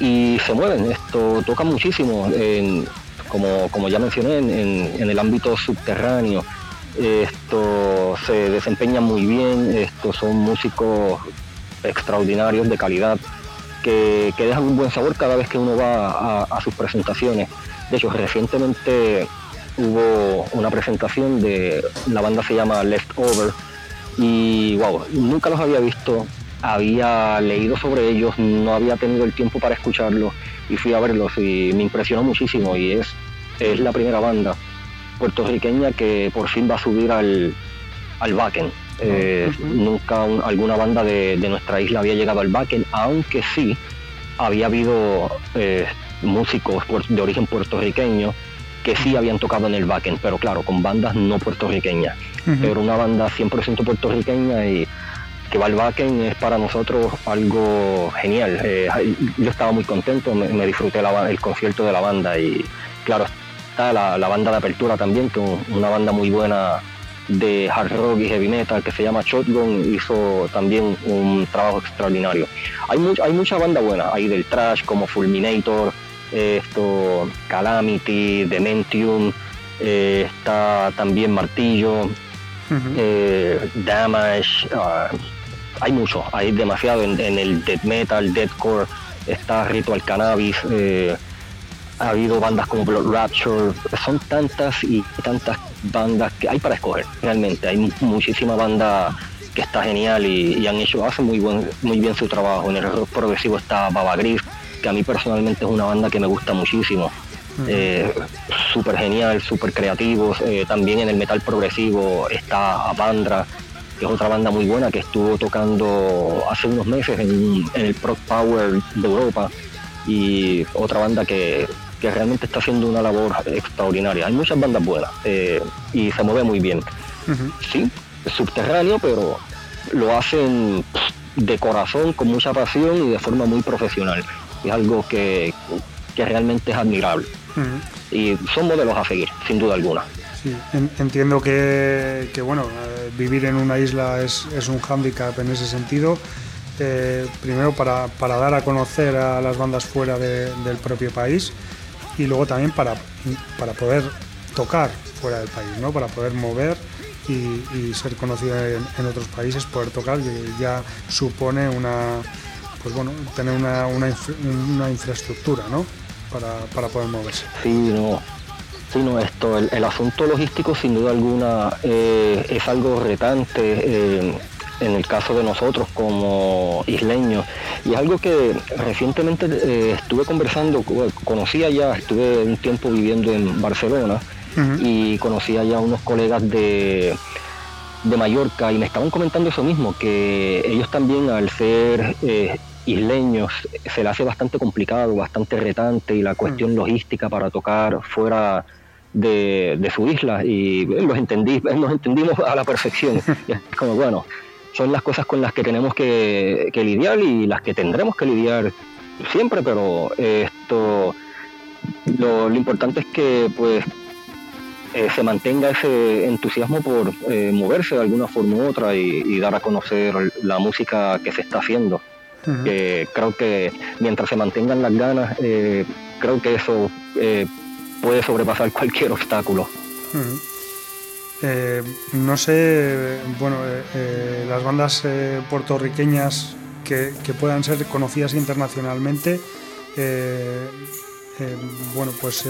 y se mueven, esto toca muchísimo. En, como, ya mencioné, en, el ámbito subterráneo. Esto se desempeña muy bien, estos son músicos extraordinarios de calidad que, dejan un buen sabor cada vez que uno va a, sus presentaciones. De hecho, recientemente hubo una presentación de la banda se llama Leftover y wow, nunca los había visto, había leído sobre ellos, no había tenido el tiempo para escucharlos y fui a verlos y me impresionó muchísimo y es es la primera banda puertorriqueña que por fin va a subir al, al Backen. Eh, nunca alguna banda de, nuestra isla había llegado al Backen, aunque sí había habido eh, músicos de origen puertorriqueño que sí habían tocado en el Backen, pero claro, con bandas no puertorriqueñas. Pero una banda 100% puertorriqueña y que va al Backen es para nosotros algo genial. Eh, yo estaba muy contento, me, disfruté el concierto de la banda y claro, la, banda de apertura también, que es una banda muy buena de hard rock y heavy metal que se llama Shotgun, hizo también un trabajo extraordinario. Hay, hay mucha banda buena, hay del trash como Fulminator, esto, Calamity, Dementium, eh, está también Martillo, eh, Damage, ah, hay mucho, hay demasiado en, el death metal, deathcore, está Ritual Cannabis, eh, ha habido bandas como Blood Rapture, son tantas y tantas bandas que hay para escoger, realmente. Hay muchísima banda que está genial y, han hecho, hacen muy, buen, muy bien su trabajo. En el rock progresivo está Baba Gris, que a mí personalmente es una banda que me gusta muchísimo. Eh, súper genial, súper creativos. Eh, también en el metal progresivo está Apandra, que es otra banda muy buena que estuvo tocando hace unos meses en, en el Prog Power de Europa. Y otra banda que que realmente está haciendo una labor extraordinaria. Hay muchas bandas buenas eh, y se mueve muy bien. Sí, subterráneo, pero lo hacen de corazón, con mucha pasión y de forma muy profesional. Es algo que, realmente es admirable. Y son modelos a seguir, sin duda alguna. Sí, entiendo que, bueno, eh, vivir en una isla es, un hándicap en ese sentido. Eh, primero para, dar a conocer a las bandas fuera del propio país y luego también para, para poder tocar fuera del país, ¿no? para poder mover y, ser conocido en, otros países, poder tocar, que ya supone una, pues bueno, tener una, una, infraestructura ¿no? para, para poder moverse. Sí, no. Sí, no, esto, el, asunto logístico sin duda alguna eh, es algo retante eh, en el caso de nosotros como isleños y es algo que recientemente eh, estuve conversando, conocía ya, estuve un tiempo viviendo en Barcelona y conocía ya unos colegas de, de Mallorca y me estaban comentando eso mismo, que ellos también al ser isleños se le hace bastante complicado, bastante retante y la cuestión mm. logística para tocar fuera de, su isla y los entendí, *laughs* nos entendimos a la perfección. *laughs* es como, bueno, son las cosas con las que tenemos que, lidiar y las que tendremos que lidiar siempre, pero esto, lo, importante es que pues eh, se mantenga ese entusiasmo por eh, moverse de alguna forma u otra y, dar a conocer la música que se está haciendo. Creo que mientras se mantengan las ganas, eh, creo que eso eh, puede sobrepasar cualquier obstáculo. Eh, no sé, bueno, las bandas puertorriqueñas que, puedan ser conocidas internacionalmente, bueno, pues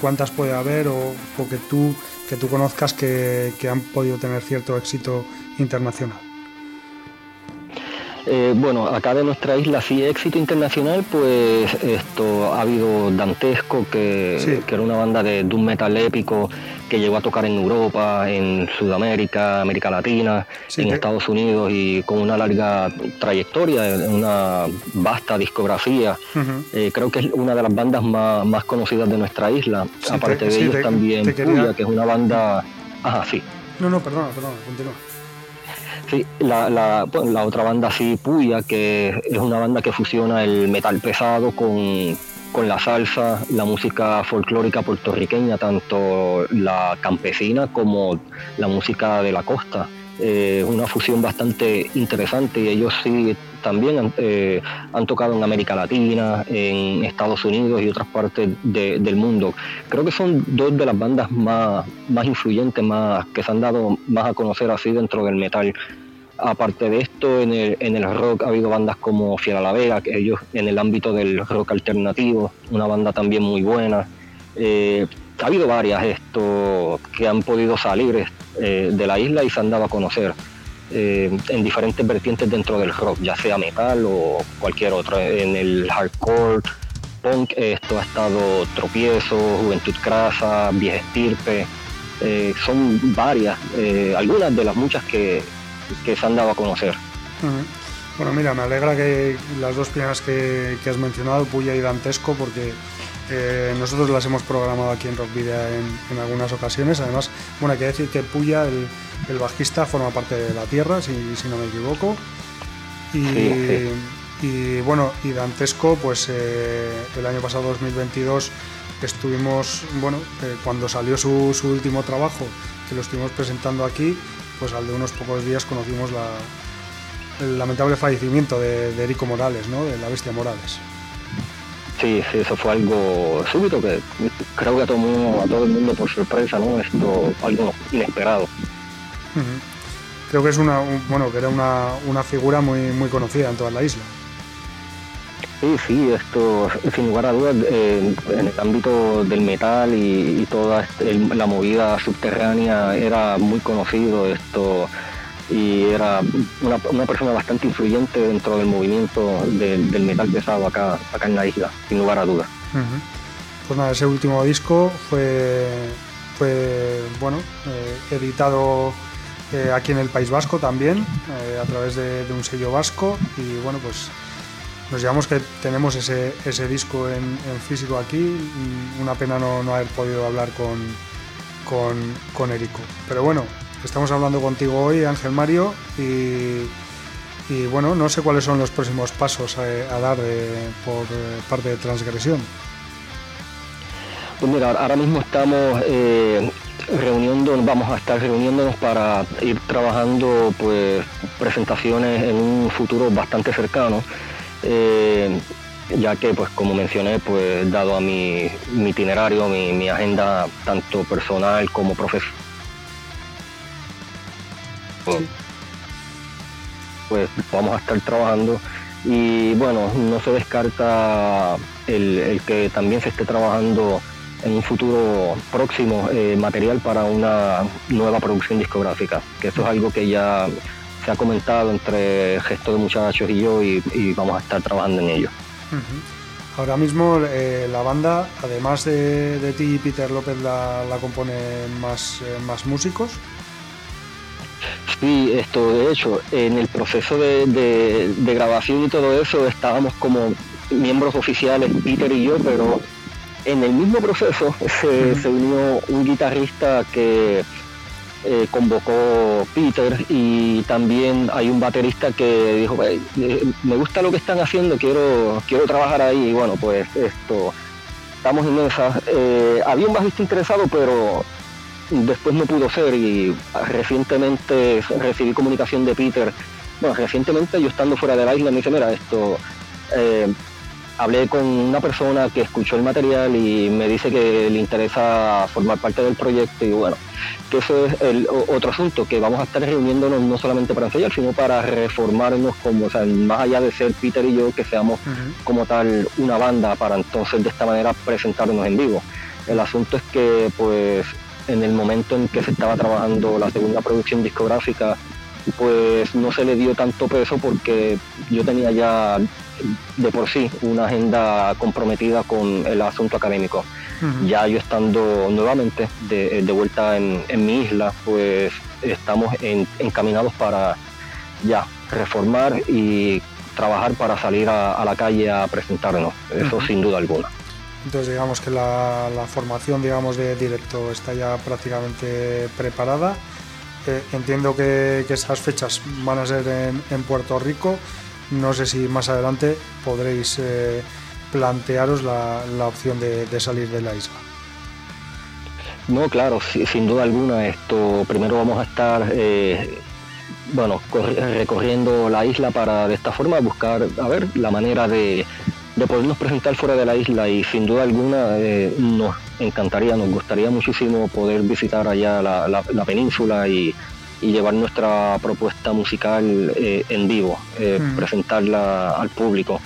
cuántas puede haber o, que tú que tú conozcas que han podido tener cierto éxito internacional. Eh, bueno, acá de nuestra isla sí éxito internacional, pues esto ha habido Dantesco, que, era una banda de doom metal épico que llegó a tocar en Europa, en Sudamérica, América Latina, en Estados Unidos y con una larga trayectoria, una vasta discografía. Eh, creo que es una de las bandas más, conocidas de nuestra isla. Aparte de ellos también Puya, que es una banda... Ajá, sí. No, no, perdona, perdona, continúa. Sí, la, la, la, otra banda sí, Puya, que es una banda que fusiona el metal pesado con, la salsa, la música folclórica puertorriqueña, tanto la campesina como la música de la costa. Eh, es una fusión bastante interesante y ellos sí también eh, han tocado en América Latina, en Estados Unidos y otras partes del mundo. Creo que son dos de las bandas más, más influyentes, más que se han dado más a conocer así dentro del metal. Aparte de esto, en el, en el rock ha habido bandas como Fiera la Vega, que ellos en el ámbito del rock alternativo, una banda también muy buena. Eh, ha habido varias esto que han podido salir eh, de la isla y se han dado a conocer. Eh, en diferentes vertientes dentro del rock, ya sea metal o cualquier otro. En el hardcore, punk, esto ha estado Tropiezo, Juventud Crasa, Vieja Estirpe. Eh, son varias, eh, algunas de las muchas que, se han dado a conocer. Bueno, mira, me alegra que las dos primeras que, has mencionado, Puya y Dantesco, porque nosotros las hemos programado aquí en Rock en, en, algunas ocasiones. Además, bueno, hay que decir que Puya, el, el bajista forma parte de la Tierra, si, no me equivoco. Y, bueno, y Dantesco, pues eh, el año pasado, 2022, estuvimos, bueno, eh, cuando salió su, último trabajo, que lo estuvimos presentando aquí, pues al de unos pocos días conocimos la, el lamentable fallecimiento de, de Erico Morales, ¿no? de la bestia Morales. Sí, sí, eso fue algo súbito que creo que a todo, a todo el mundo por sorpresa, ¿no? Esto algo inesperado. Creo que es una, bueno, que era una, figura muy, muy conocida en toda la isla. Sí, sí, esto sin lugar a dudas eh, en el ámbito del metal y, toda este, la movida subterránea era muy conocido esto y era una, persona bastante influyente dentro del movimiento del metal pesado acá, acá en la isla, sin lugar a dudas. Pues nada, ese último disco fue, fue bueno, eh, editado eh, aquí en el País Vasco también, eh, a través de, un sello vasco. Y bueno, pues nos llevamos que tenemos ese, ese disco en, físico aquí. Una pena no, no haber podido hablar con, con, con, Erico. Pero bueno, estamos hablando contigo hoy, Ángel Mario, y, bueno, no sé cuáles son los próximos pasos a, dar por parte de Transgresión. Pues mira, ahora mismo estamos eh, reuniendo, vamos a estar reuniéndonos para ir trabajando pues presentaciones en un futuro bastante cercano, eh, ya que pues como mencioné, pues dado a mi, itinerario, mi, agenda tanto personal como profesional, pues vamos a estar trabajando y bueno, no se descarta el, el que también se esté trabajando en un futuro próximo eh, material para una nueva producción discográfica, que eso es algo que ya se ha comentado entre el gesto de muchachos y yo y, vamos a estar trabajando en ello. Ahora mismo eh, la banda, además de, ti y Peter López, la, la componen más, eh, más músicos. Sí, esto de hecho, en el proceso de, grabación y todo eso estábamos como miembros oficiales, Peter y yo, pero en el mismo proceso *laughs* se, unió un guitarrista que eh, convocó Peter y también hay un baterista que dijo, eh, me gusta lo que están haciendo, quiero, quiero trabajar ahí y bueno, pues esto, estamos en esa. Eh, había un bajista interesado, pero después no pudo ser y recientemente recibí comunicación de Peter. Bueno, recientemente yo estando fuera de la isla me dice, mira, esto, eh, hablé con una persona que escuchó el material y me dice que le interesa formar parte del proyecto y bueno, que eso es el otro asunto, que vamos a estar reuniéndonos no solamente para ensayar, sino para reformarnos como, o sea, más allá de ser Peter y yo, que seamos como tal una banda para entonces de esta manera presentarnos en vivo. El asunto es que pues en el momento en que se estaba trabajando la segunda producción discográfica, pues no se le dio tanto peso porque yo tenía ya de por sí una agenda comprometida con el asunto académico. Ya yo estando nuevamente de, vuelta en, mi isla, pues estamos encaminados para ya reformar y trabajar para salir a, la calle a presentarnos, eso sin duda alguna. Entonces digamos que la, formación digamos de directo está ya prácticamente preparada. Eh, entiendo que, esas fechas van a ser en, Puerto Rico. No sé si más adelante podréis eh, plantearos la, opción de, salir de la isla. No, claro, sin duda alguna. Esto primero vamos a estar eh, bueno recorriendo la isla para de esta forma buscar a ver la manera de de podernos presentar fuera de la isla y sin duda alguna eh, nos encantaría, nos gustaría muchísimo poder visitar allá la, península y, llevar nuestra propuesta musical eh, en vivo, eh, presentarla al público,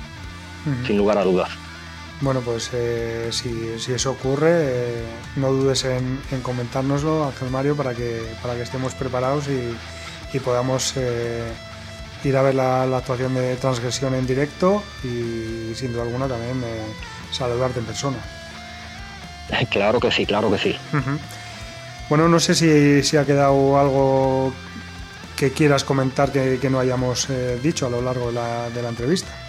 sin lugar a dudas. Bueno, pues si, eso ocurre, no dudes en, en, comentárnoslo, Ángel Mario, para que, para que estemos preparados y, y podamos ir a ver la, actuación de transgresión en directo y sin duda alguna también eh, saludarte en persona. *laughs* Claro que sí, claro que sí. Bueno, no sé si, ha quedado algo que quieras comentar que, no hayamos eh, dicho a lo largo de la entrevista.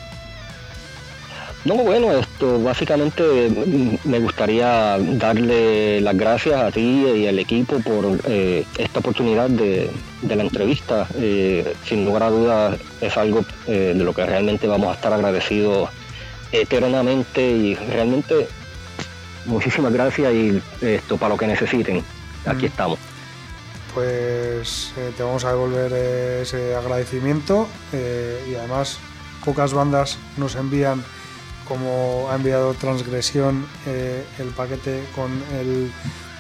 No, bueno, esto básicamente mm, me gustaría darle las gracias a ti y al equipo por eh, esta oportunidad de, la entrevista. Eh, sin lugar a dudas es algo eh, de lo que realmente vamos a estar agradecidos eternamente y realmente muchísimas gracias y esto para lo que necesiten. Aquí mm. estamos. Pues te vamos a devolver ese agradecimiento y además pocas bandas nos envían como ha enviado Transgresión eh, el paquete con el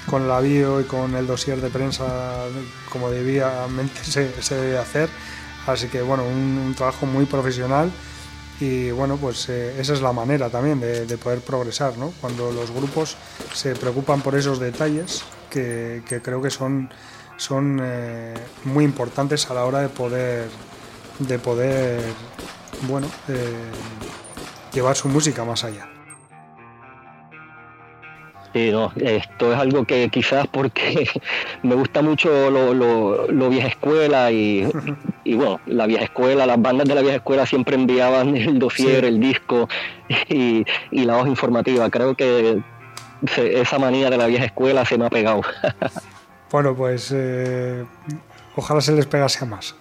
con la bio y con el dossier de prensa como debidamente se, se debe hacer. Así que bueno, un, trabajo muy profesional y bueno, pues eh, esa es la manera también de, poder progresar, ¿no? Cuando los grupos se preocupan por esos detalles que, creo que son, son eh, muy importantes a la hora de poder, de poder bueno, llevar su música más allá. Sí, no, esto es algo que quizás porque *laughs* me gusta mucho lo, vieja escuela y, bueno, la vieja escuela, las bandas de la vieja escuela siempre enviaban *laughs* el dossier, el disco y, la hoja informativa. Creo que esa manía de la vieja escuela se me ha pegado. *laughs* Bueno, pues eh, ojalá se les pegase a más.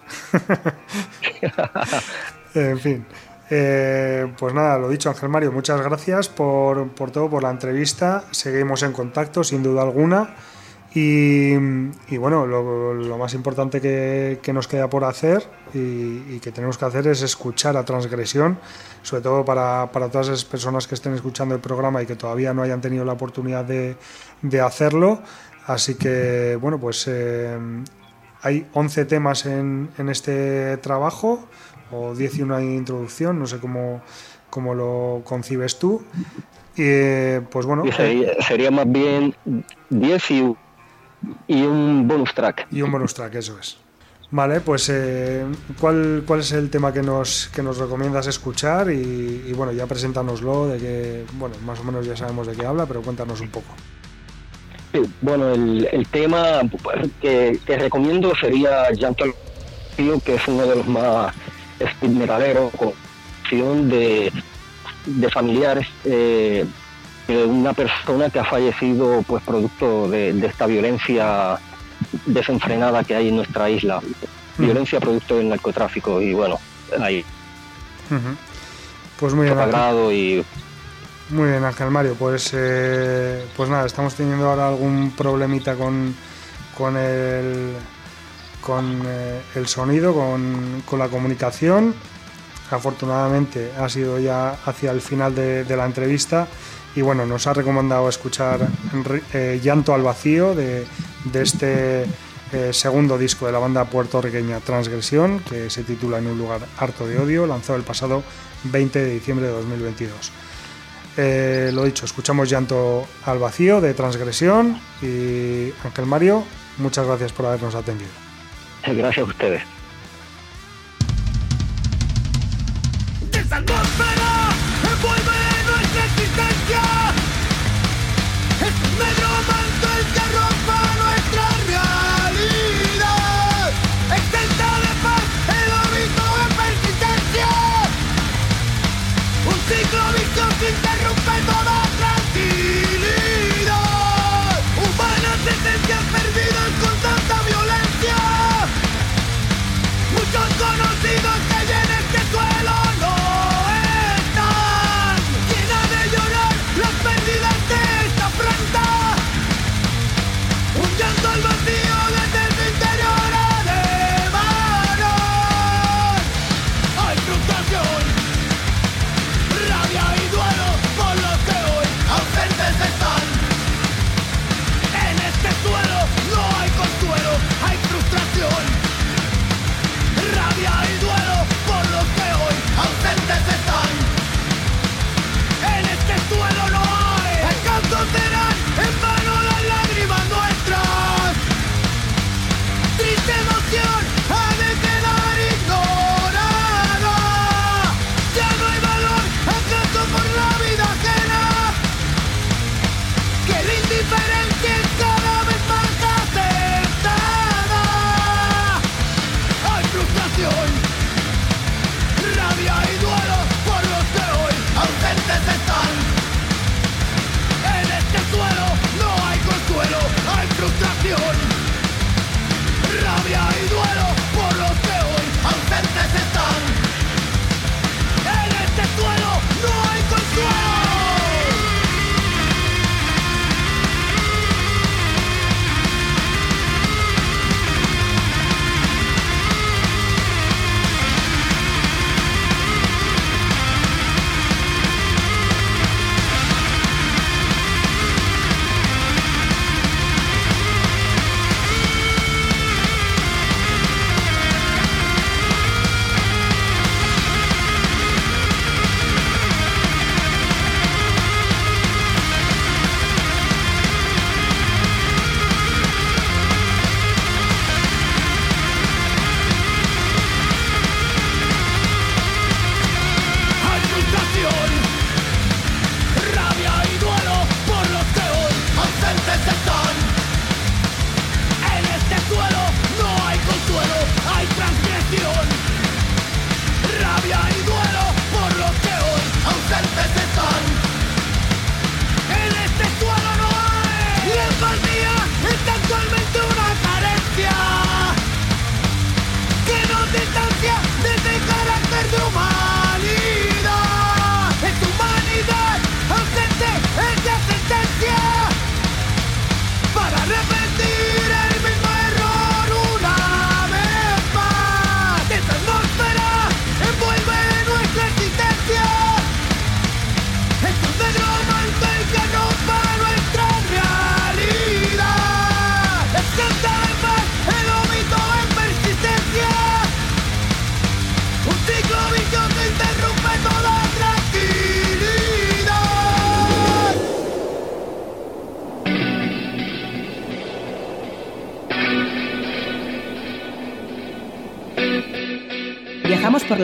en fin. Eh, pues nada, lo dicho, Ángel Mario, muchas gracias por, todo, por la entrevista. Seguimos en contacto, sin duda alguna. Y, bueno, lo, más importante que, nos queda por hacer y, que tenemos que hacer es escuchar a Transgresión, sobre todo para, todas esas personas que estén escuchando el programa y que todavía no hayan tenido la oportunidad de, hacerlo. Así que, bueno, pues eh, hay 11 temas en, en este trabajo o 10 y una introducción, no sé cómo, como lo concibes tú. Y pues bueno. sería, más bien 10 y, y, un bonus track. Y un bonus track, eso es. Vale, pues eh, ¿cuál, ¿cuál es el tema que nos, que nos recomiendas escuchar? Y, bueno, ya preséntanoslo, de que, bueno, más o menos ya sabemos de qué habla, pero cuéntanos un poco. Sí, bueno, el, el tema que, que, recomiendo sería Llanto que es uno de los más estigmeraderos, con de, de familiares eh, de una persona que ha fallecido pues producto de, esta violencia desenfrenada que hay en nuestra isla. Violencia producto del narcotráfico y bueno, ahí. Pues muy bien. y muy bien, Ángel Mario. Pues, eh, pues nada, estamos teniendo ahora algún problemita con, con el con eh, el sonido, con, la comunicación. Afortunadamente ha sido ya hacia el final de, la entrevista y bueno, nos ha recomendado escuchar eh, Llanto al Vacío de, este eh, segundo disco de la banda puertorriqueña Transgresión, que se titula En un lugar harto de odio, lanzado el pasado 20 de diciembre de 2022. lo dicho, escuchamos Llanto al Vacío de Transgresión y Ángel Mario, muchas gracias por habernos atendido. Gracias a ustedes.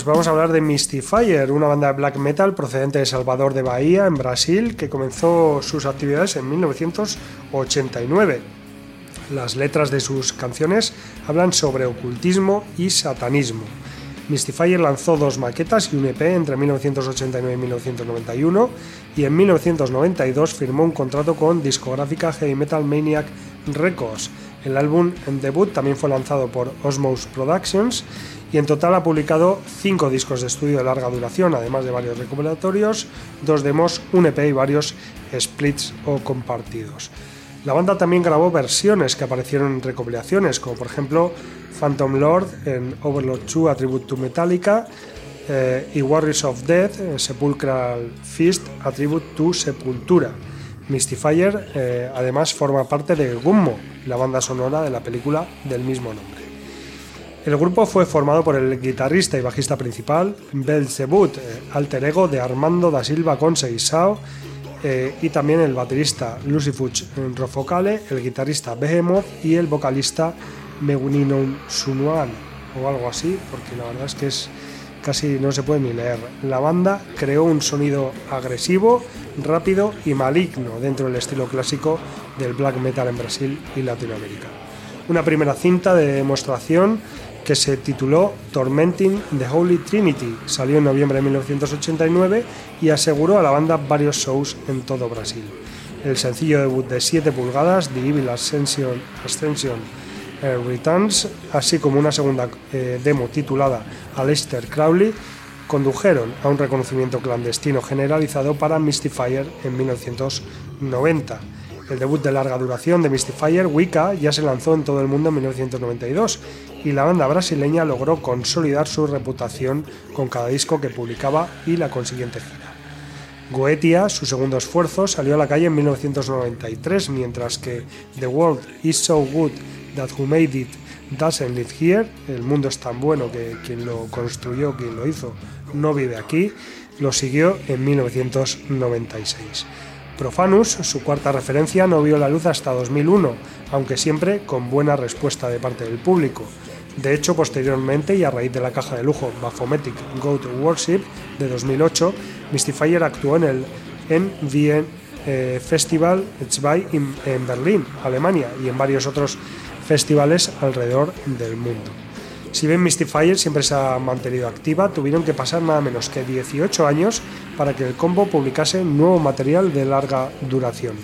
Pues vamos a hablar de Mystifier, una banda de black metal procedente de Salvador de Bahía, en Brasil, que comenzó sus actividades en 1989. Las letras de sus canciones hablan sobre ocultismo y satanismo. Mystifier lanzó dos maquetas y un EP entre 1989 y 1991 y en 1992 firmó un contrato con discográfica Heavy Metal Maniac Records. El álbum en debut también fue lanzado por Osmose Productions y en total ha publicado cinco discos de estudio de larga duración, además de varios recopilatorios, dos demos, un EP y varios splits o compartidos. La banda también grabó versiones que aparecieron en recopilaciones, como por ejemplo Phantom Lord en Overlord 2 A Tribute to Metallica eh, y Warriors of Death en Sepulchral Feast A Tribute to Sepultura. Mystifier eh, además forma parte de Gummo, la banda sonora de la película del mismo nombre. El grupo fue formado por el guitarrista y bajista principal, Belzebut, eh, alter ego de Armando da Silva Conce y Sao, eh, y también el baterista Lucifuch Rofocale, el guitarrista Behemoth y el vocalista Megunino Sunuan, o algo así, porque la verdad es que es casi no se puede ni leer. La banda creó un sonido agresivo, rápido y maligno dentro del estilo clásico del black metal en Brasil y Latinoamérica. Una primera cinta de demostración que se tituló Tormenting the Holy Trinity. Salió en noviembre de 1989 y aseguró a la banda varios shows en todo Brasil. El sencillo debut de 7 pulgadas, The Evil Ascension, Ascension Returns, así como una segunda eh, demo titulada Aleister Crowley, condujeron a un reconocimiento clandestino generalizado para Mystifier en 1990. El debut de larga duración de Mystifier, Wicca, ya se lanzó en todo el mundo en 1992 y la banda brasileña logró consolidar su reputación con cada disco que publicaba y la consiguiente gira. Goetia, su segundo esfuerzo, salió a la calle en 1993, mientras que The World is so good that who made it doesn't live here, el mundo es tan bueno que quien lo construyó, quien lo hizo, no vive aquí, lo siguió en 1996. Profanus, su cuarta referencia, no vio la luz hasta 2001, aunque siempre con buena respuesta de parte del público. De hecho, posteriormente y a raíz de la caja de lujo Baphometic Goat Worship de 2008, Mystifier actuó en el NVN eh, Festival en Berlín, Alemania, y en varios otros festivales alrededor del mundo. Si bien Mystifier siempre se ha mantenido activa, tuvieron que pasar nada menos que 18 años para que el combo publicase nuevo material de larga duración.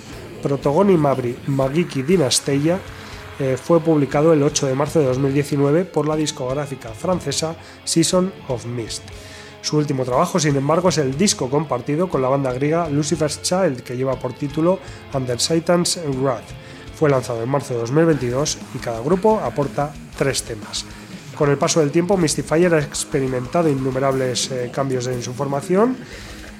Protogoni Mabri Magiki Dinasteia eh, fue publicado el 8 de marzo de 2019 por la discográfica francesa Season of Mist. Su último trabajo, sin embargo, es el disco compartido con la banda griega Lucifer's Child, que lleva por título Under Satan's Wrath. Fue lanzado en marzo de 2022 y cada grupo aporta tres temas. Con el paso del tiempo, Mystifier ha experimentado innumerables eh, cambios en su formación.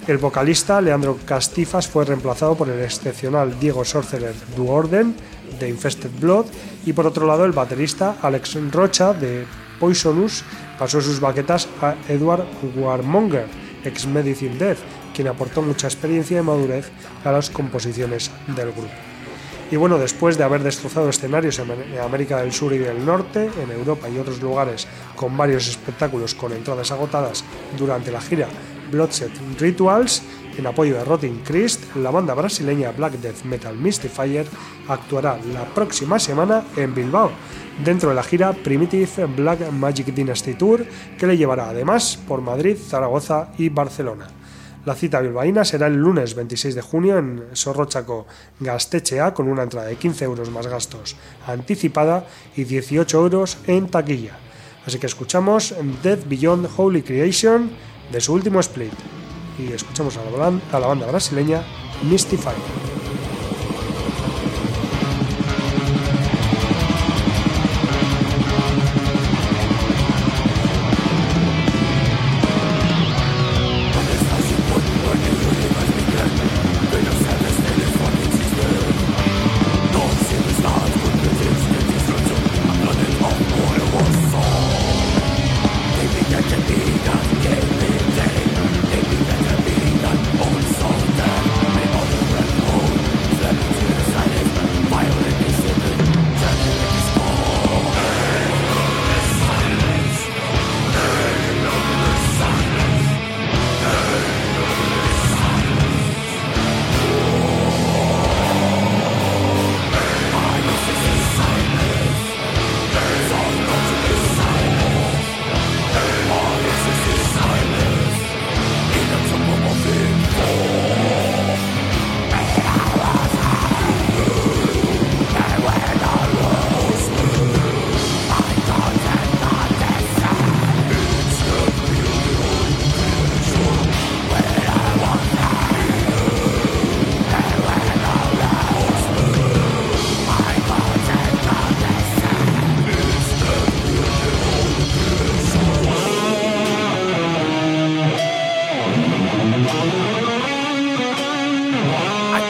El vocalista Leandro Castifas fue reemplazado por el excepcional Diego Sorcerer Duorden de Infested Blood y por otro lado el baterista Alex Rocha de Poisonous pasó sus baquetas a Edward Warmonger, ex Medicine Death, quien aportó mucha experiencia y madurez a las composiciones del grupo. Y bueno, después de haber destrozado escenarios en América del Sur y del Norte, en Europa y otros lugares con varios espectáculos con entradas agotadas durante la gira Bloodshed Rituals, en apoyo de Rotting Christ, la banda brasileña Black Death Metal Mystifier actuará la próxima semana en Bilbao, dentro de la gira Primitive Black Magic Dynasty Tour, que le llevará además por Madrid, Zaragoza y Barcelona. La cita bilbaína será el lunes 26 de junio en Sorrochaco Gastechea con una entrada de 15 euros más gastos anticipada y 18 euros en taquilla. Así que escuchamos Death Beyond Holy Creation de su último split y escuchamos a la, a la banda brasileña Mystify.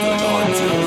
有道理。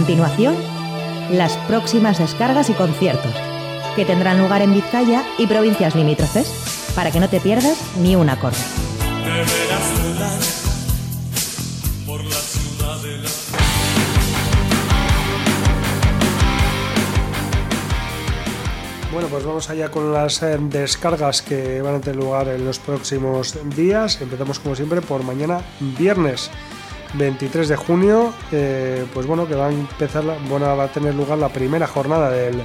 Continuación, las próximas descargas y conciertos, que tendrán lugar en Vizcaya y provincias limítrofes, para que no te pierdas ni un acorde. Bueno, pues vamos allá con las eh, descargas que van a tener lugar en los próximos días. Empezamos como siempre por mañana viernes 23 de junio. Eh, pues bueno, que va a empezar, bueno, va a tener lugar la primera jornada del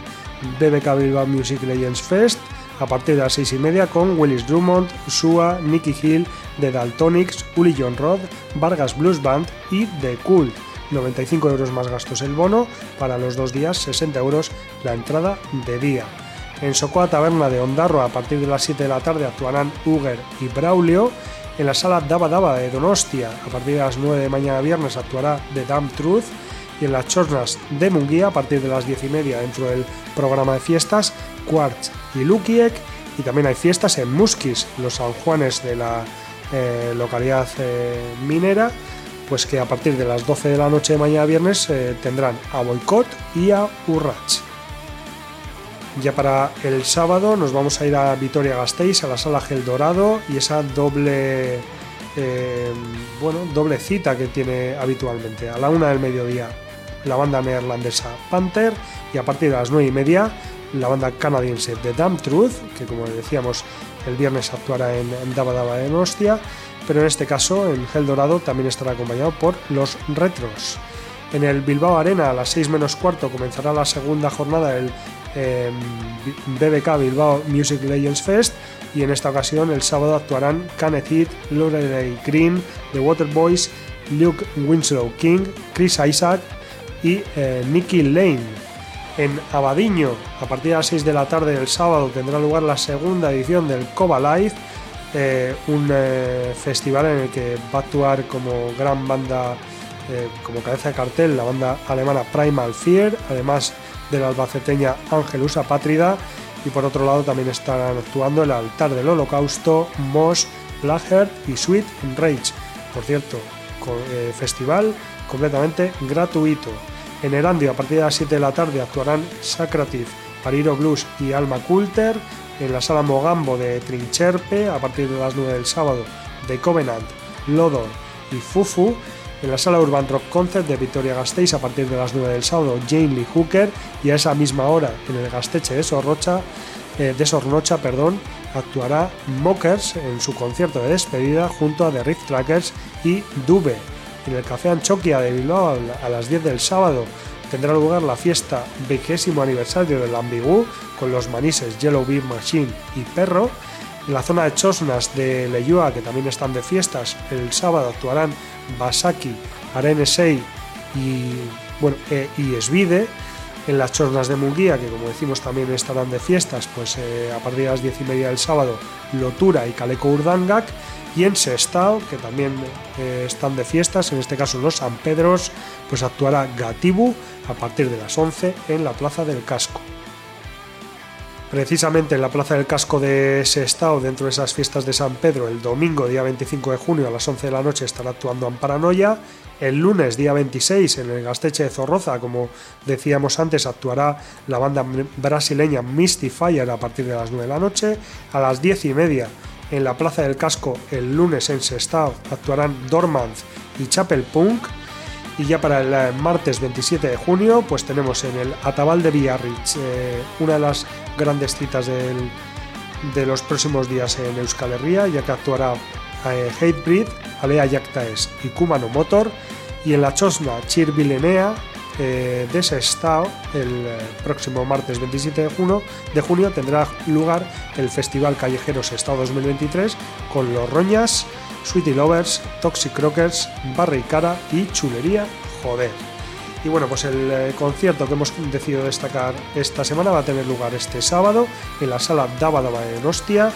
BBK Bilbao Music Legends Fest a partir de las 6 y media con Willis Drummond, Sua, Nicky Hill, The Daltonics, Uli John Rod, Vargas Blues Band y The Cult. 95 euros más gastos el bono, para los dos días 60 euros la entrada de día. En Socoa Taberna de Ondarro a partir de las 7 de la tarde actuarán Uger y Braulio. En la sala Daba Daba de Donostia a partir de las 9 de mañana viernes actuará The Damn Truth. Y en las Chornas de Munguía a partir de las 10 y media dentro del programa de fiestas Quartz y Lukiek. Y también hay fiestas en Muskis, los San Juanes de la eh, localidad eh, minera, pues que a partir de las 12 de la noche de mañana viernes eh, tendrán a Boicot y a Urrach. Ya para el sábado nos vamos a ir a Vitoria Gasteiz, a la sala Gel Dorado y esa doble, eh, bueno, doble cita que tiene habitualmente. A la una del mediodía la banda neerlandesa Panther y a partir de las nueve y media la banda canadiense The Damn Truth, que como decíamos el viernes actuará en, Daba Daba de Nostia, pero en este caso en Gel Dorado también estará acompañado por los Retros. En el Bilbao Arena a las 6 menos cuarto comenzará la segunda jornada del BBK Bilbao Music Legends Fest y en esta ocasión el sábado actuarán Kenneth Heath, Lorelei Green, The Waterboys, Luke Winslow King, Chris Isaac y eh, Nicky Lane. En Abadiño, a partir de las 6 de la tarde del sábado, tendrá lugar la segunda edición del Coba Live, eh, un eh, festival en el que va a actuar como gran banda, como cabeza de cartel, la banda alemana Primal Fear, además de la albaceteña Angelusa Pátrida y por otro lado también estarán actuando el altar del holocausto, Moss, Blackheart y Sweet Rage. Por cierto, eh, festival completamente gratuito. En Erandio a partir de las 7 de la tarde actuarán Sacrative, Pariro Blues y Alma Coulter. En la sala Mogambo de Trincherpe a partir de las 9 del sábado de Covenant, Lodor y Fufu en la sala Urban Rock Concert de Victoria Gasteiz a partir de las 9 del sábado Jane Lee Hooker y a esa misma hora en el Gasteche de Sorrocha, eh, de Sornocha perdón, actuará Mockers en su concierto de despedida junto a The Rift Trackers y Dube. En el Café Anchoquia de Bilbao a las 10 del sábado tendrá lugar la fiesta vigésimo aniversario del Ambigú con los manises Yellow Beer Machine y Perro. En la zona de Chosnas de Leyua, que también están de fiestas, el sábado actuarán Basaki, Arenesei y, bueno, e, y Esvide. En las chornas de Munguía, que como decimos también estarán de fiestas, pues eh, a partir de las diez y media del sábado, Lotura y Caleco Urdangak. Y en Sestao, que también eh, están de fiestas, en este caso los San Pedros, pues actuará Gatibu a partir de las 11 en la Plaza del Casco. Precisamente en la Plaza del Casco de Sestao, dentro de esas fiestas de San Pedro, el domingo, día 25 de junio, a las 11 de la noche, estará actuando Amparanoia. El lunes, día 26, en el Gasteche de Zorroza, como decíamos antes, actuará la banda brasileña Misty Fire a partir de las 9 de la noche. A las 10 y media, en la Plaza del Casco, el lunes en Sestao, actuarán Dormant y Chapel Punk. Y ya para el eh, martes 27 de junio, pues tenemos en el Atabal de Villarrich eh, una de las grandes citas de los próximos días en Euskal Herria, ya que actuará eh, Hatebreed, Alea Yactaes y Kumano Motor. Y en la Chosna Chirvilenea eh, de Sestao, el próximo martes 27 de junio, de junio tendrá lugar el Festival Callejero Sestao 2023 con los Roñas, Sweetie Lovers, Toxic Rockers, Barry Cara y Chulería Joder. Y bueno, pues el eh, concierto que hemos decidido destacar esta semana va a tener lugar este sábado en la sala Daba Daba en Ostia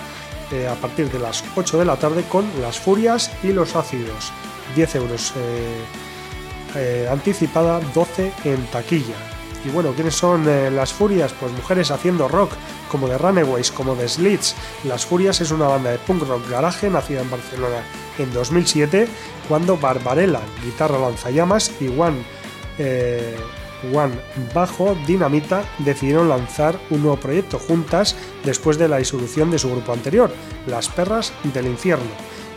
eh, a partir de las 8 de la tarde con Las Furias y Los Ácidos. 10 euros eh, anticipada, 12 en taquilla. Y bueno, ¿quiénes son Las Furias? Pues mujeres haciendo rock, como de Runaways, como de Slits. Las Furias es una banda de punk rock garaje nacida en Barcelona en 2007, cuando Barbarella, guitarra lanzallamas, y Juan eh, One bajo Dinamita decidieron lanzar un nuevo proyecto juntas después de la disolución de su grupo anterior, Las Perras del Infierno.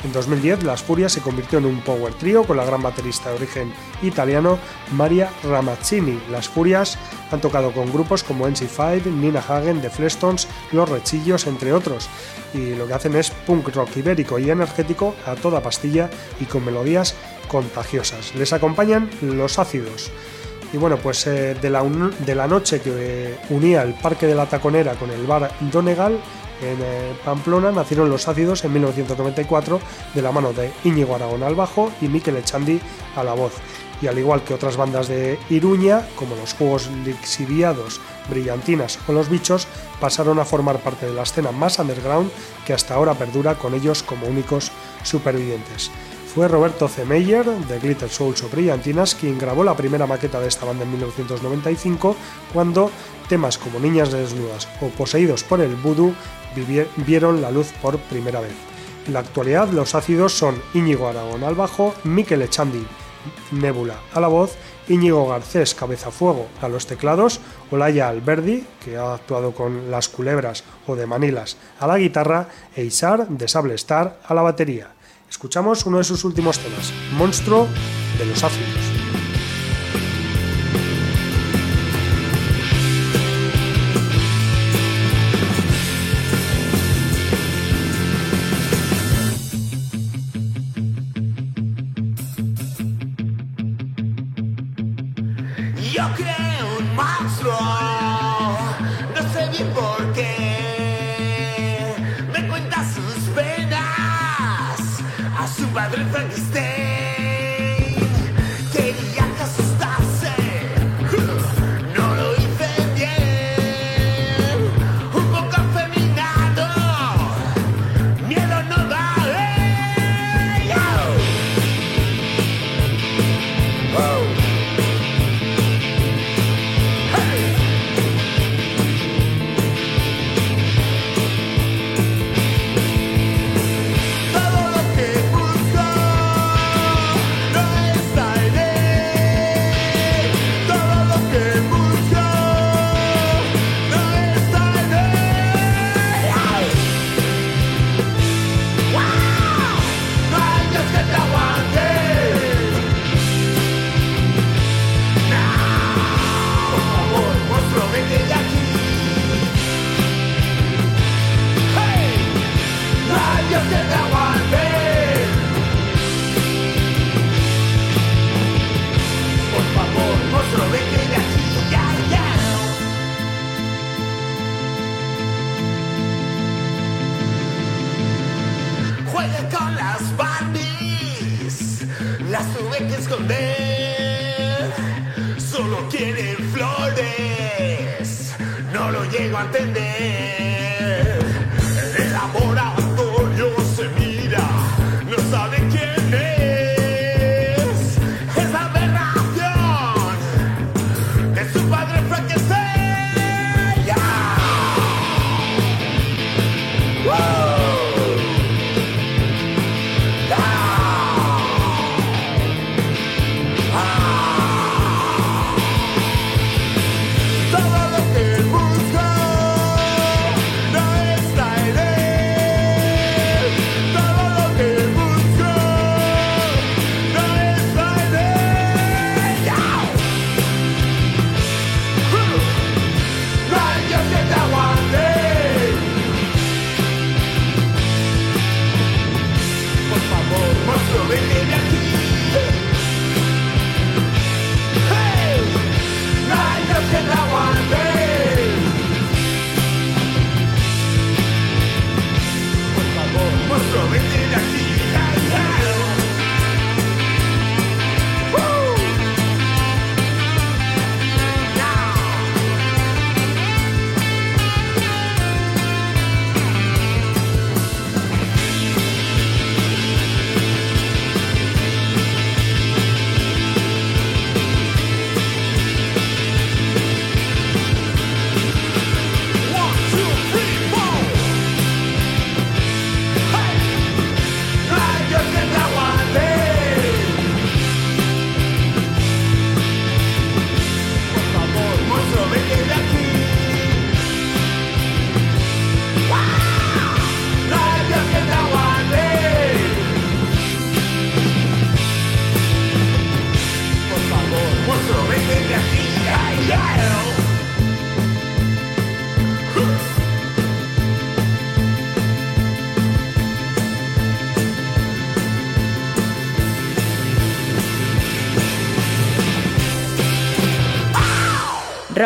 En 2010, Las Furias se convirtió en un power trio con la gran baterista de origen italiano Maria Ramazzini. Las Furias han tocado con grupos como NC5, Nina Hagen, The Flestons, Los Rechillos, entre otros, y lo que hacen es punk rock ibérico y energético a toda pastilla y con melodías contagiosas. Les acompañan Los Ácidos. Y bueno, pues eh, de, la de, la noche que unía el Parque de la Taconera con el bar Donegal, en eh, Pamplona nacieron Los Ácidos en 1994 de la mano de Íñigo Aragón al bajo y Miquel Echandi a la voz. Y al igual que otras bandas de Iruña, como los Juegos Lixiviados, Brillantinas o Los Bichos, pasaron a formar parte de la escena más underground que hasta ahora perdura con ellos como únicos supervivientes. Fue Roberto C. Meyer, de Glitter Souls o Brillantinas, quien grabó la primera maqueta de esta banda en 1995, cuando temas como Niñas desnudas o Poseídos por el Voodoo vieron la luz por primera vez. En la actualidad, los ácidos son Íñigo Aragón al bajo, Miquel Echandi Nebula a la voz, Íñigo Garcés Cabezafuego a los teclados, Olaya Alberdi, que ha actuado con Las Culebras o de Manilas, a la guitarra, e Isar de Sable Star a la batería escuchamos uno de sus últimos temas, Monstruo de los Ácidos.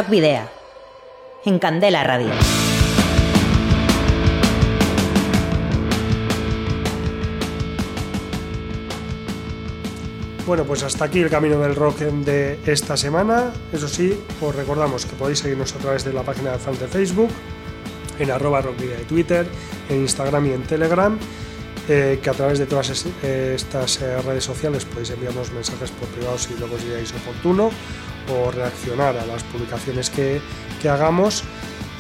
Video. En Candela Radio. Bueno, pues hasta aquí el camino del rock de esta semana. Eso sí, os recordamos que podéis seguirnos a través de la página de fan de Facebook, en arroba rockvidia de Twitter, en Instagram y en Telegram. Eh, que a través de todas eh, estas eh, redes sociales podéis enviarnos mensajes por privado si lo consideráis oportuno o reaccionar a las publicaciones que, que hagamos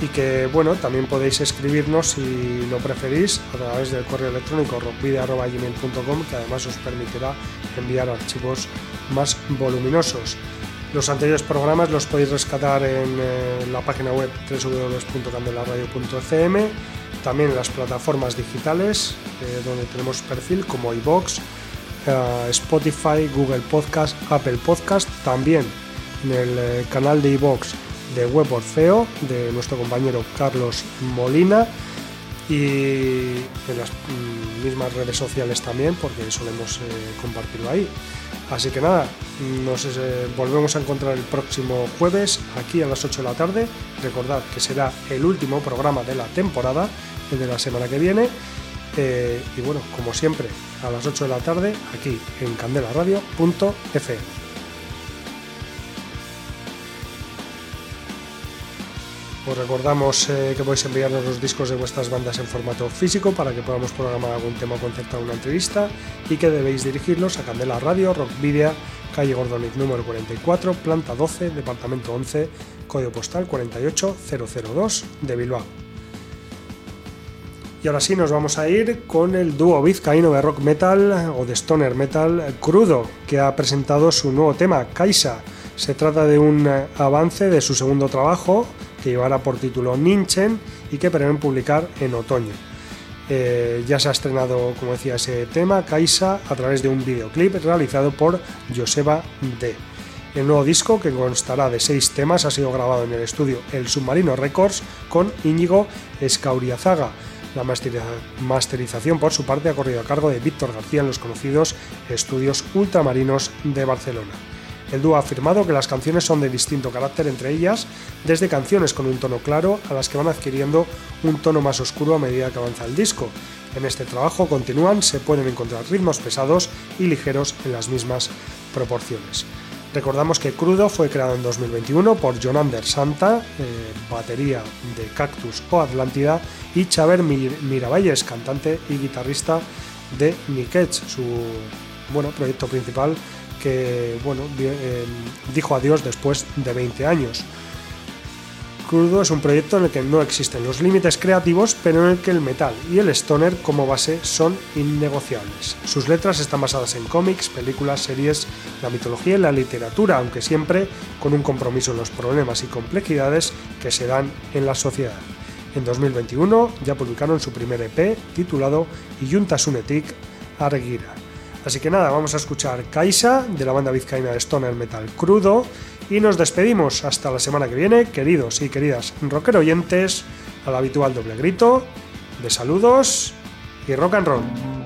y que bueno también podéis escribirnos si lo preferís a través del correo electrónico rockvidia.gmail.com que además os permitirá enviar archivos más voluminosos. Los anteriores programas los podéis rescatar en eh, la página web www.candelaradio.cm, también en las plataformas digitales eh, donde tenemos perfil como iBox, eh, Spotify, Google Podcast, Apple Podcast, también en el canal de iBox de Web Orfeo de nuestro compañero Carlos Molina y en las mm, mismas redes sociales también porque solemos compartirlo ahí. Así que nada, nos eh, volvemos a encontrar el próximo jueves aquí a las 8 de la tarde. Recordad que será el último programa de la temporada, el de la semana que viene. Eh, y bueno, como siempre, a las 8 de la tarde aquí en candelaradio.fm. Os recordamos eh, que podéis enviarnos los discos de vuestras bandas en formato físico para que podamos programar algún tema o concertar una entrevista y que debéis dirigirlos a Candela Radio, Rock Video, calle Gordonic número 44, planta 12, departamento 11, código postal 48002 de Bilbao. Y ahora sí nos vamos a ir con el dúo vizcaíno de rock metal o de stoner metal Crudo, que ha presentado su nuevo tema, Kaisa. Se trata de un eh, avance de su segundo trabajo, que llevará por título Ninchen y que prevén publicar en otoño. Eh, ya se ha estrenado, como decía, ese tema, Kaisa, a través de un videoclip realizado por Joseba D. El nuevo disco, que constará de seis temas, ha sido grabado en el estudio El Submarino Records con Íñigo Escauriazaga. La masterización, por su parte, ha corrido a cargo de Víctor García en los conocidos estudios ultramarinos de Barcelona. El dúo ha afirmado que las canciones son de distinto carácter entre ellas, desde canciones con un tono claro a las que van adquiriendo un tono más oscuro a medida que avanza el disco. En este trabajo continúan, se pueden encontrar ritmos pesados y ligeros en las mismas proporciones. Recordamos que Crudo fue creado en 2021 por Jonander Santa, eh, batería de Cactus o Atlántida, y Xaver Miravalles, cantante y guitarrista de Nick su bueno, proyecto principal que bueno, eh, dijo adiós después de 20 años. Crudo es un proyecto en el que no existen los límites creativos, pero en el que el metal y el stoner como base son innegociables. Sus letras están basadas en cómics, películas, series, la mitología y la literatura, aunque siempre con un compromiso en los problemas y complejidades que se dan en la sociedad. En 2021 ya publicaron su primer EP titulado Iyuntasunetik Argira Así que nada, vamos a escuchar Kaisa de la banda vizcaína de Stoner Metal Crudo y nos despedimos hasta la semana que viene, queridos y queridas rocker oyentes, al habitual doble grito de saludos y rock and roll.